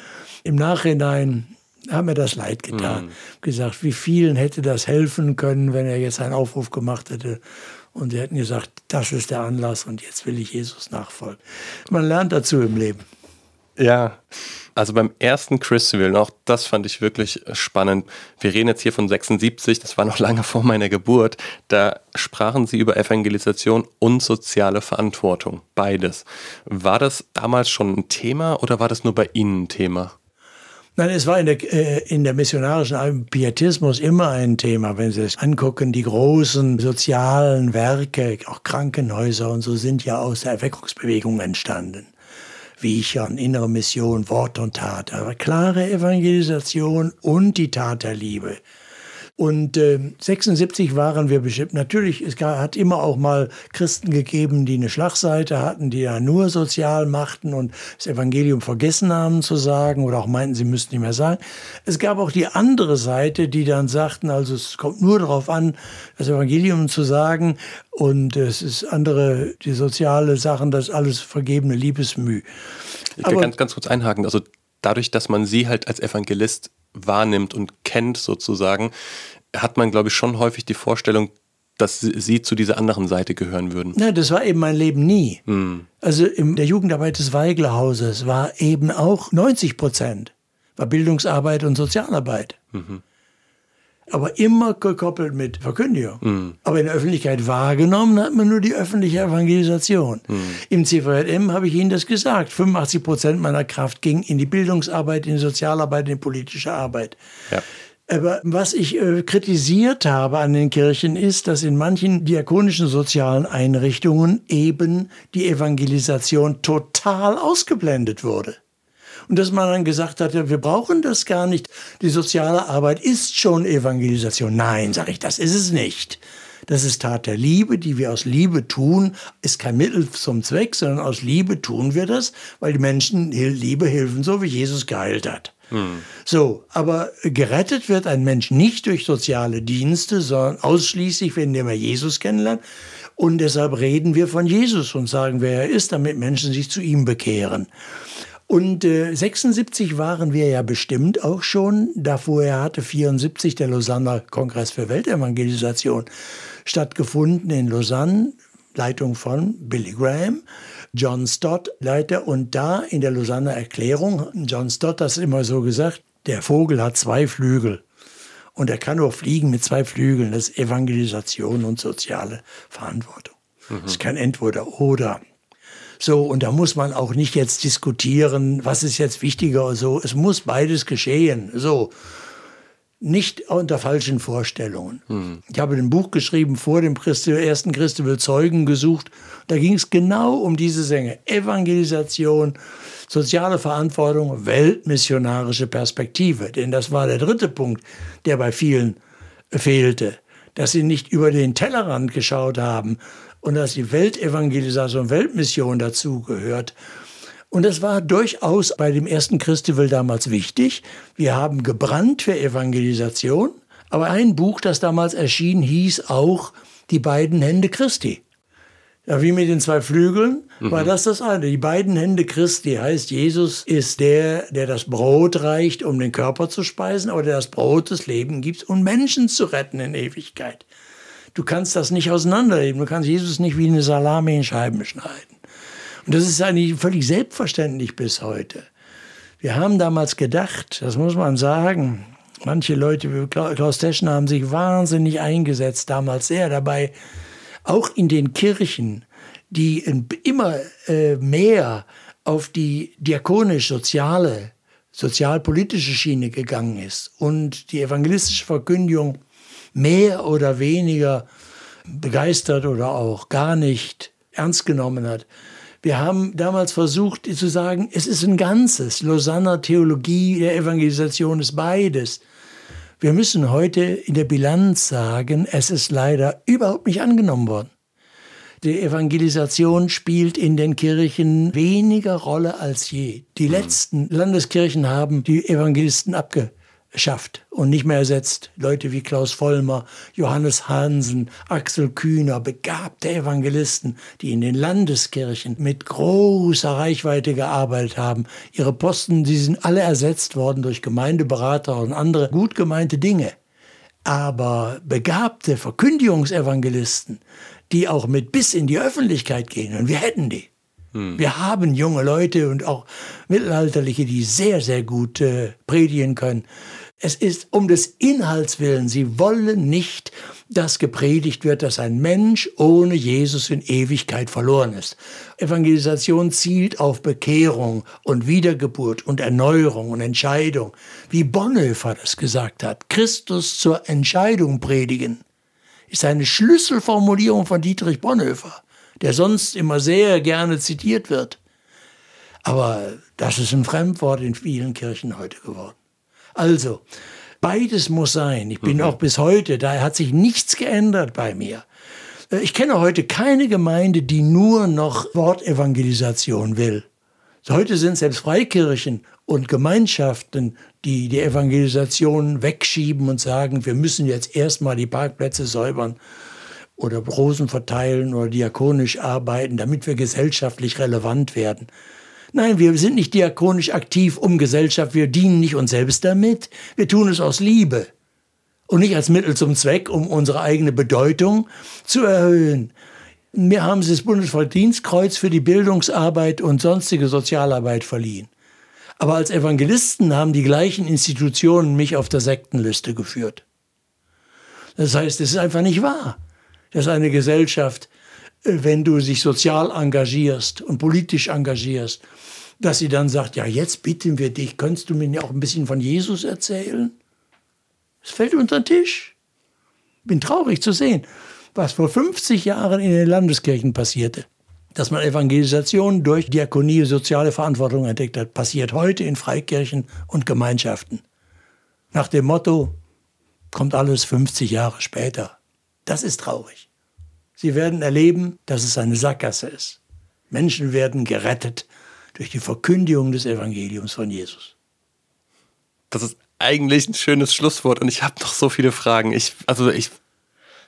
Im Nachhinein hat mir das leid getan. Mhm. Gesagt, wie vielen hätte das helfen können, wenn er jetzt einen Aufruf gemacht hätte. Und sie hätten gesagt, das ist der Anlass und jetzt will ich Jesus nachfolgen. Man lernt dazu im Leben. Ja, also beim ersten Christival, auch das fand ich wirklich spannend. Wir reden jetzt hier von 76, das war noch lange vor meiner Geburt. Da sprachen sie über Evangelisation und soziale Verantwortung, beides. War das damals schon ein Thema oder war das nur bei Ihnen ein Thema? Nein, es war in der, äh, in der missionarischen Pietismus immer ein Thema. Wenn Sie es angucken, die großen sozialen Werke, auch Krankenhäuser und so sind ja aus der Erweckungsbewegung entstanden. Wiechern, innere Mission, Wort und Tat. Aber klare Evangelisation und die Tat der Liebe. Und äh, 76 waren wir bestimmt. Natürlich, es hat immer auch mal Christen gegeben, die eine Schlagseite hatten, die ja nur sozial machten und das Evangelium vergessen haben zu sagen oder auch meinten, sie müssten nicht mehr sagen. Es gab auch die andere Seite, die dann sagten, also es kommt nur darauf an, das Evangelium zu sagen und es ist andere, die soziale Sachen, das alles vergebene Liebesmüh. Ich kann ganz, ganz kurz einhaken. Also dadurch, dass man sie halt als Evangelist wahrnimmt und kennt sozusagen, hat man, glaube ich, schon häufig die Vorstellung, dass sie zu dieser anderen Seite gehören würden. Nein, das war eben mein Leben nie. Hm. Also in der Jugendarbeit des Weiglerhauses war eben auch 90 Prozent war Bildungsarbeit und Sozialarbeit. Mhm. Aber immer gekoppelt mit Verkündigung. Mhm. Aber in der Öffentlichkeit wahrgenommen hat man nur die öffentliche Evangelisation. Mhm. Im CVJM habe ich Ihnen das gesagt. 85 Prozent meiner Kraft ging in die Bildungsarbeit, in die Sozialarbeit, in die politische Arbeit. Ja. Aber was ich äh, kritisiert habe an den Kirchen ist, dass in manchen diakonischen sozialen Einrichtungen eben die Evangelisation total ausgeblendet wurde. Und dass man dann gesagt hat, ja, wir brauchen das gar nicht. Die soziale Arbeit ist schon Evangelisation. Nein, sage ich, das ist es nicht. Das ist Tat der Liebe, die wir aus Liebe tun, ist kein Mittel zum Zweck, sondern aus Liebe tun wir das, weil die Menschen Liebe helfen, so wie Jesus geheilt hat. Hm. So, aber gerettet wird ein Mensch nicht durch soziale Dienste, sondern ausschließlich, indem er Jesus kennenlernt. Und deshalb reden wir von Jesus und sagen, wer er ist, damit Menschen sich zu ihm bekehren. Und äh, 76 waren wir ja bestimmt auch schon. Davor hatte 74 der Lausanner Kongress für Weltevangelisation stattgefunden in Lausanne, Leitung von Billy Graham. John Stott Leiter und da in der Lausanner Erklärung, John Stott hat es immer so gesagt, der Vogel hat zwei Flügel und er kann nur fliegen mit zwei Flügeln, das ist Evangelisation und soziale Verantwortung. Mhm. Das ist kein Entweder oder. So, und da muss man auch nicht jetzt diskutieren, was ist jetzt wichtiger oder so. Es muss beides geschehen. So. Nicht unter falschen Vorstellungen. Hm. Ich habe ein Buch geschrieben vor dem Christi, ersten Christi Zeugen gesucht. Da ging es genau um diese Sänge. Evangelisation, soziale Verantwortung, weltmissionarische Perspektive. Denn das war der dritte Punkt, der bei vielen fehlte. Dass sie nicht über den Tellerrand geschaut haben, und dass die Weltevangelisation, Weltmission dazugehört. Und das war durchaus bei dem ersten Christival damals wichtig. Wir haben gebrannt für Evangelisation, aber ein Buch, das damals erschien, hieß auch Die beiden Hände Christi. Ja, wie mit den zwei Flügeln mhm. war das das eine. Die beiden Hände Christi heißt, Jesus ist der, der das Brot reicht, um den Körper zu speisen, aber der das Brot des Lebens gibt, um Menschen zu retten in Ewigkeit. Du kannst das nicht auseinanderleben. Du kannst Jesus nicht wie eine Salami in Scheiben schneiden. Und das ist eigentlich völlig selbstverständlich bis heute. Wir haben damals gedacht, das muss man sagen, manche Leute wie Klaus Teschner haben sich wahnsinnig eingesetzt, damals sehr dabei, auch in den Kirchen, die immer äh, mehr auf die diakonisch-soziale sozialpolitische Schiene gegangen ist und die evangelistische Verkündigung mehr oder weniger begeistert oder auch gar nicht ernst genommen hat. Wir haben damals versucht zu sagen, es ist ein Ganzes. Lausanner Theologie der Evangelisation ist beides. Wir müssen heute in der Bilanz sagen, es ist leider überhaupt nicht angenommen worden. Die Evangelisation spielt in den Kirchen weniger Rolle als je. Die mhm. letzten Landeskirchen haben die Evangelisten abgeschafft und nicht mehr ersetzt. Leute wie Klaus Vollmer, Johannes Hansen, Axel Kühner, begabte Evangelisten, die in den Landeskirchen mit großer Reichweite gearbeitet haben. Ihre Posten, die sind alle ersetzt worden durch Gemeindeberater und andere gut gemeinte Dinge. Aber begabte Verkündigungsevangelisten, die auch mit bis in die Öffentlichkeit gehen. Und wir hätten die. Hm. Wir haben junge Leute und auch Mittelalterliche, die sehr, sehr gut äh, predigen können. Es ist um des Inhalts willen. Sie wollen nicht, dass gepredigt wird, dass ein Mensch ohne Jesus in Ewigkeit verloren ist. Evangelisation zielt auf Bekehrung und Wiedergeburt und Erneuerung und Entscheidung. Wie Bonhoeffer das gesagt hat. Christus zur Entscheidung predigen ist eine Schlüsselformulierung von Dietrich Bonhoeffer, der sonst immer sehr gerne zitiert wird. Aber das ist ein Fremdwort in vielen Kirchen heute geworden. Also, beides muss sein. Ich bin mhm. auch bis heute, da hat sich nichts geändert bei mir. Äh, ich kenne heute keine Gemeinde, die nur noch Wortevangelisation will. Heute sind selbst Freikirchen und Gemeinschaften, die die Evangelisation wegschieben und sagen, wir müssen jetzt erstmal die Parkplätze säubern oder Rosen verteilen oder diakonisch arbeiten, damit wir gesellschaftlich relevant werden. Nein, wir sind nicht diakonisch aktiv um Gesellschaft, wir dienen nicht uns selbst damit, wir tun es aus Liebe und nicht als Mittel zum Zweck, um unsere eigene Bedeutung zu erhöhen. Mir haben sie das Bundesverdienstkreuz für die Bildungsarbeit und sonstige Sozialarbeit verliehen. Aber als Evangelisten haben die gleichen Institutionen mich auf der Sektenliste geführt. Das heißt, es ist einfach nicht wahr, dass eine Gesellschaft, äh, wenn du sich sozial engagierst und politisch engagierst, dass sie dann sagt, ja, jetzt bitten wir dich, könntest du mir auch ein bisschen von Jesus erzählen? Es fällt unter den Tisch. Bin traurig zu sehen, was vor 50 Jahren in den Landeskirchen passierte dass man Evangelisation durch Diakonie, soziale Verantwortung entdeckt hat, passiert heute in Freikirchen und Gemeinschaften. Nach dem Motto, kommt alles 50 Jahre später. Das ist traurig. Sie werden erleben, dass es eine Sackgasse ist. Menschen werden gerettet durch die Verkündigung des Evangeliums von Jesus. Das ist eigentlich ein schönes Schlusswort und ich habe noch so viele Fragen. Ich, also ich,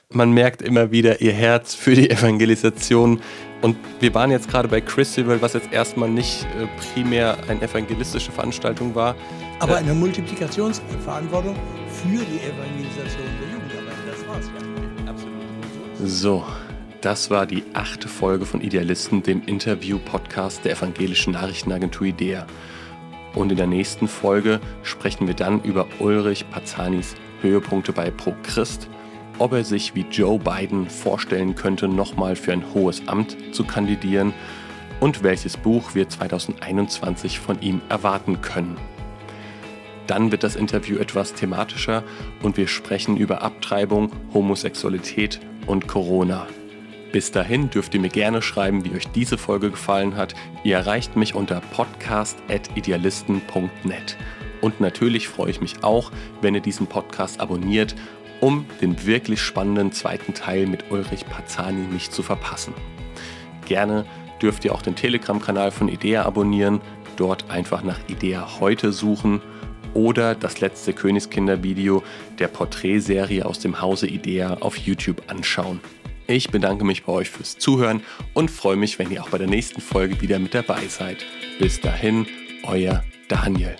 man merkt immer wieder ihr Herz für die Evangelisation und wir waren jetzt gerade bei Christival, was jetzt erstmal nicht äh, primär eine evangelistische Veranstaltung war. Aber äh, eine Multiplikationsverantwortung für die Evangelisation der Jugendarbeit. Das war's ja. Absolut. So, das war die achte Folge von Idealisten, dem Interview-Podcast der evangelischen Nachrichtenagentur IDEA. Und in der nächsten Folge sprechen wir dann über Ulrich Pazzanis Höhepunkte bei Pro Christ ob er sich wie Joe Biden vorstellen könnte, nochmal für ein hohes Amt zu kandidieren und welches Buch wir 2021 von ihm erwarten können. Dann wird das Interview etwas thematischer und wir sprechen über Abtreibung, Homosexualität und Corona. Bis dahin dürft ihr mir gerne schreiben, wie euch diese Folge gefallen hat. Ihr erreicht mich unter podcast.idealisten.net. Und natürlich freue ich mich auch, wenn ihr diesen Podcast abonniert um den wirklich spannenden zweiten Teil mit Ulrich Pazzani nicht zu verpassen. Gerne dürft ihr auch den Telegram-Kanal von IDEA abonnieren, dort einfach nach IDEA heute suchen oder das letzte Königskinder-Video der Porträtserie aus dem Hause IDEA auf YouTube anschauen. Ich bedanke mich bei euch fürs Zuhören und freue mich, wenn ihr auch bei der nächsten Folge wieder mit dabei seid. Bis dahin, euer Daniel.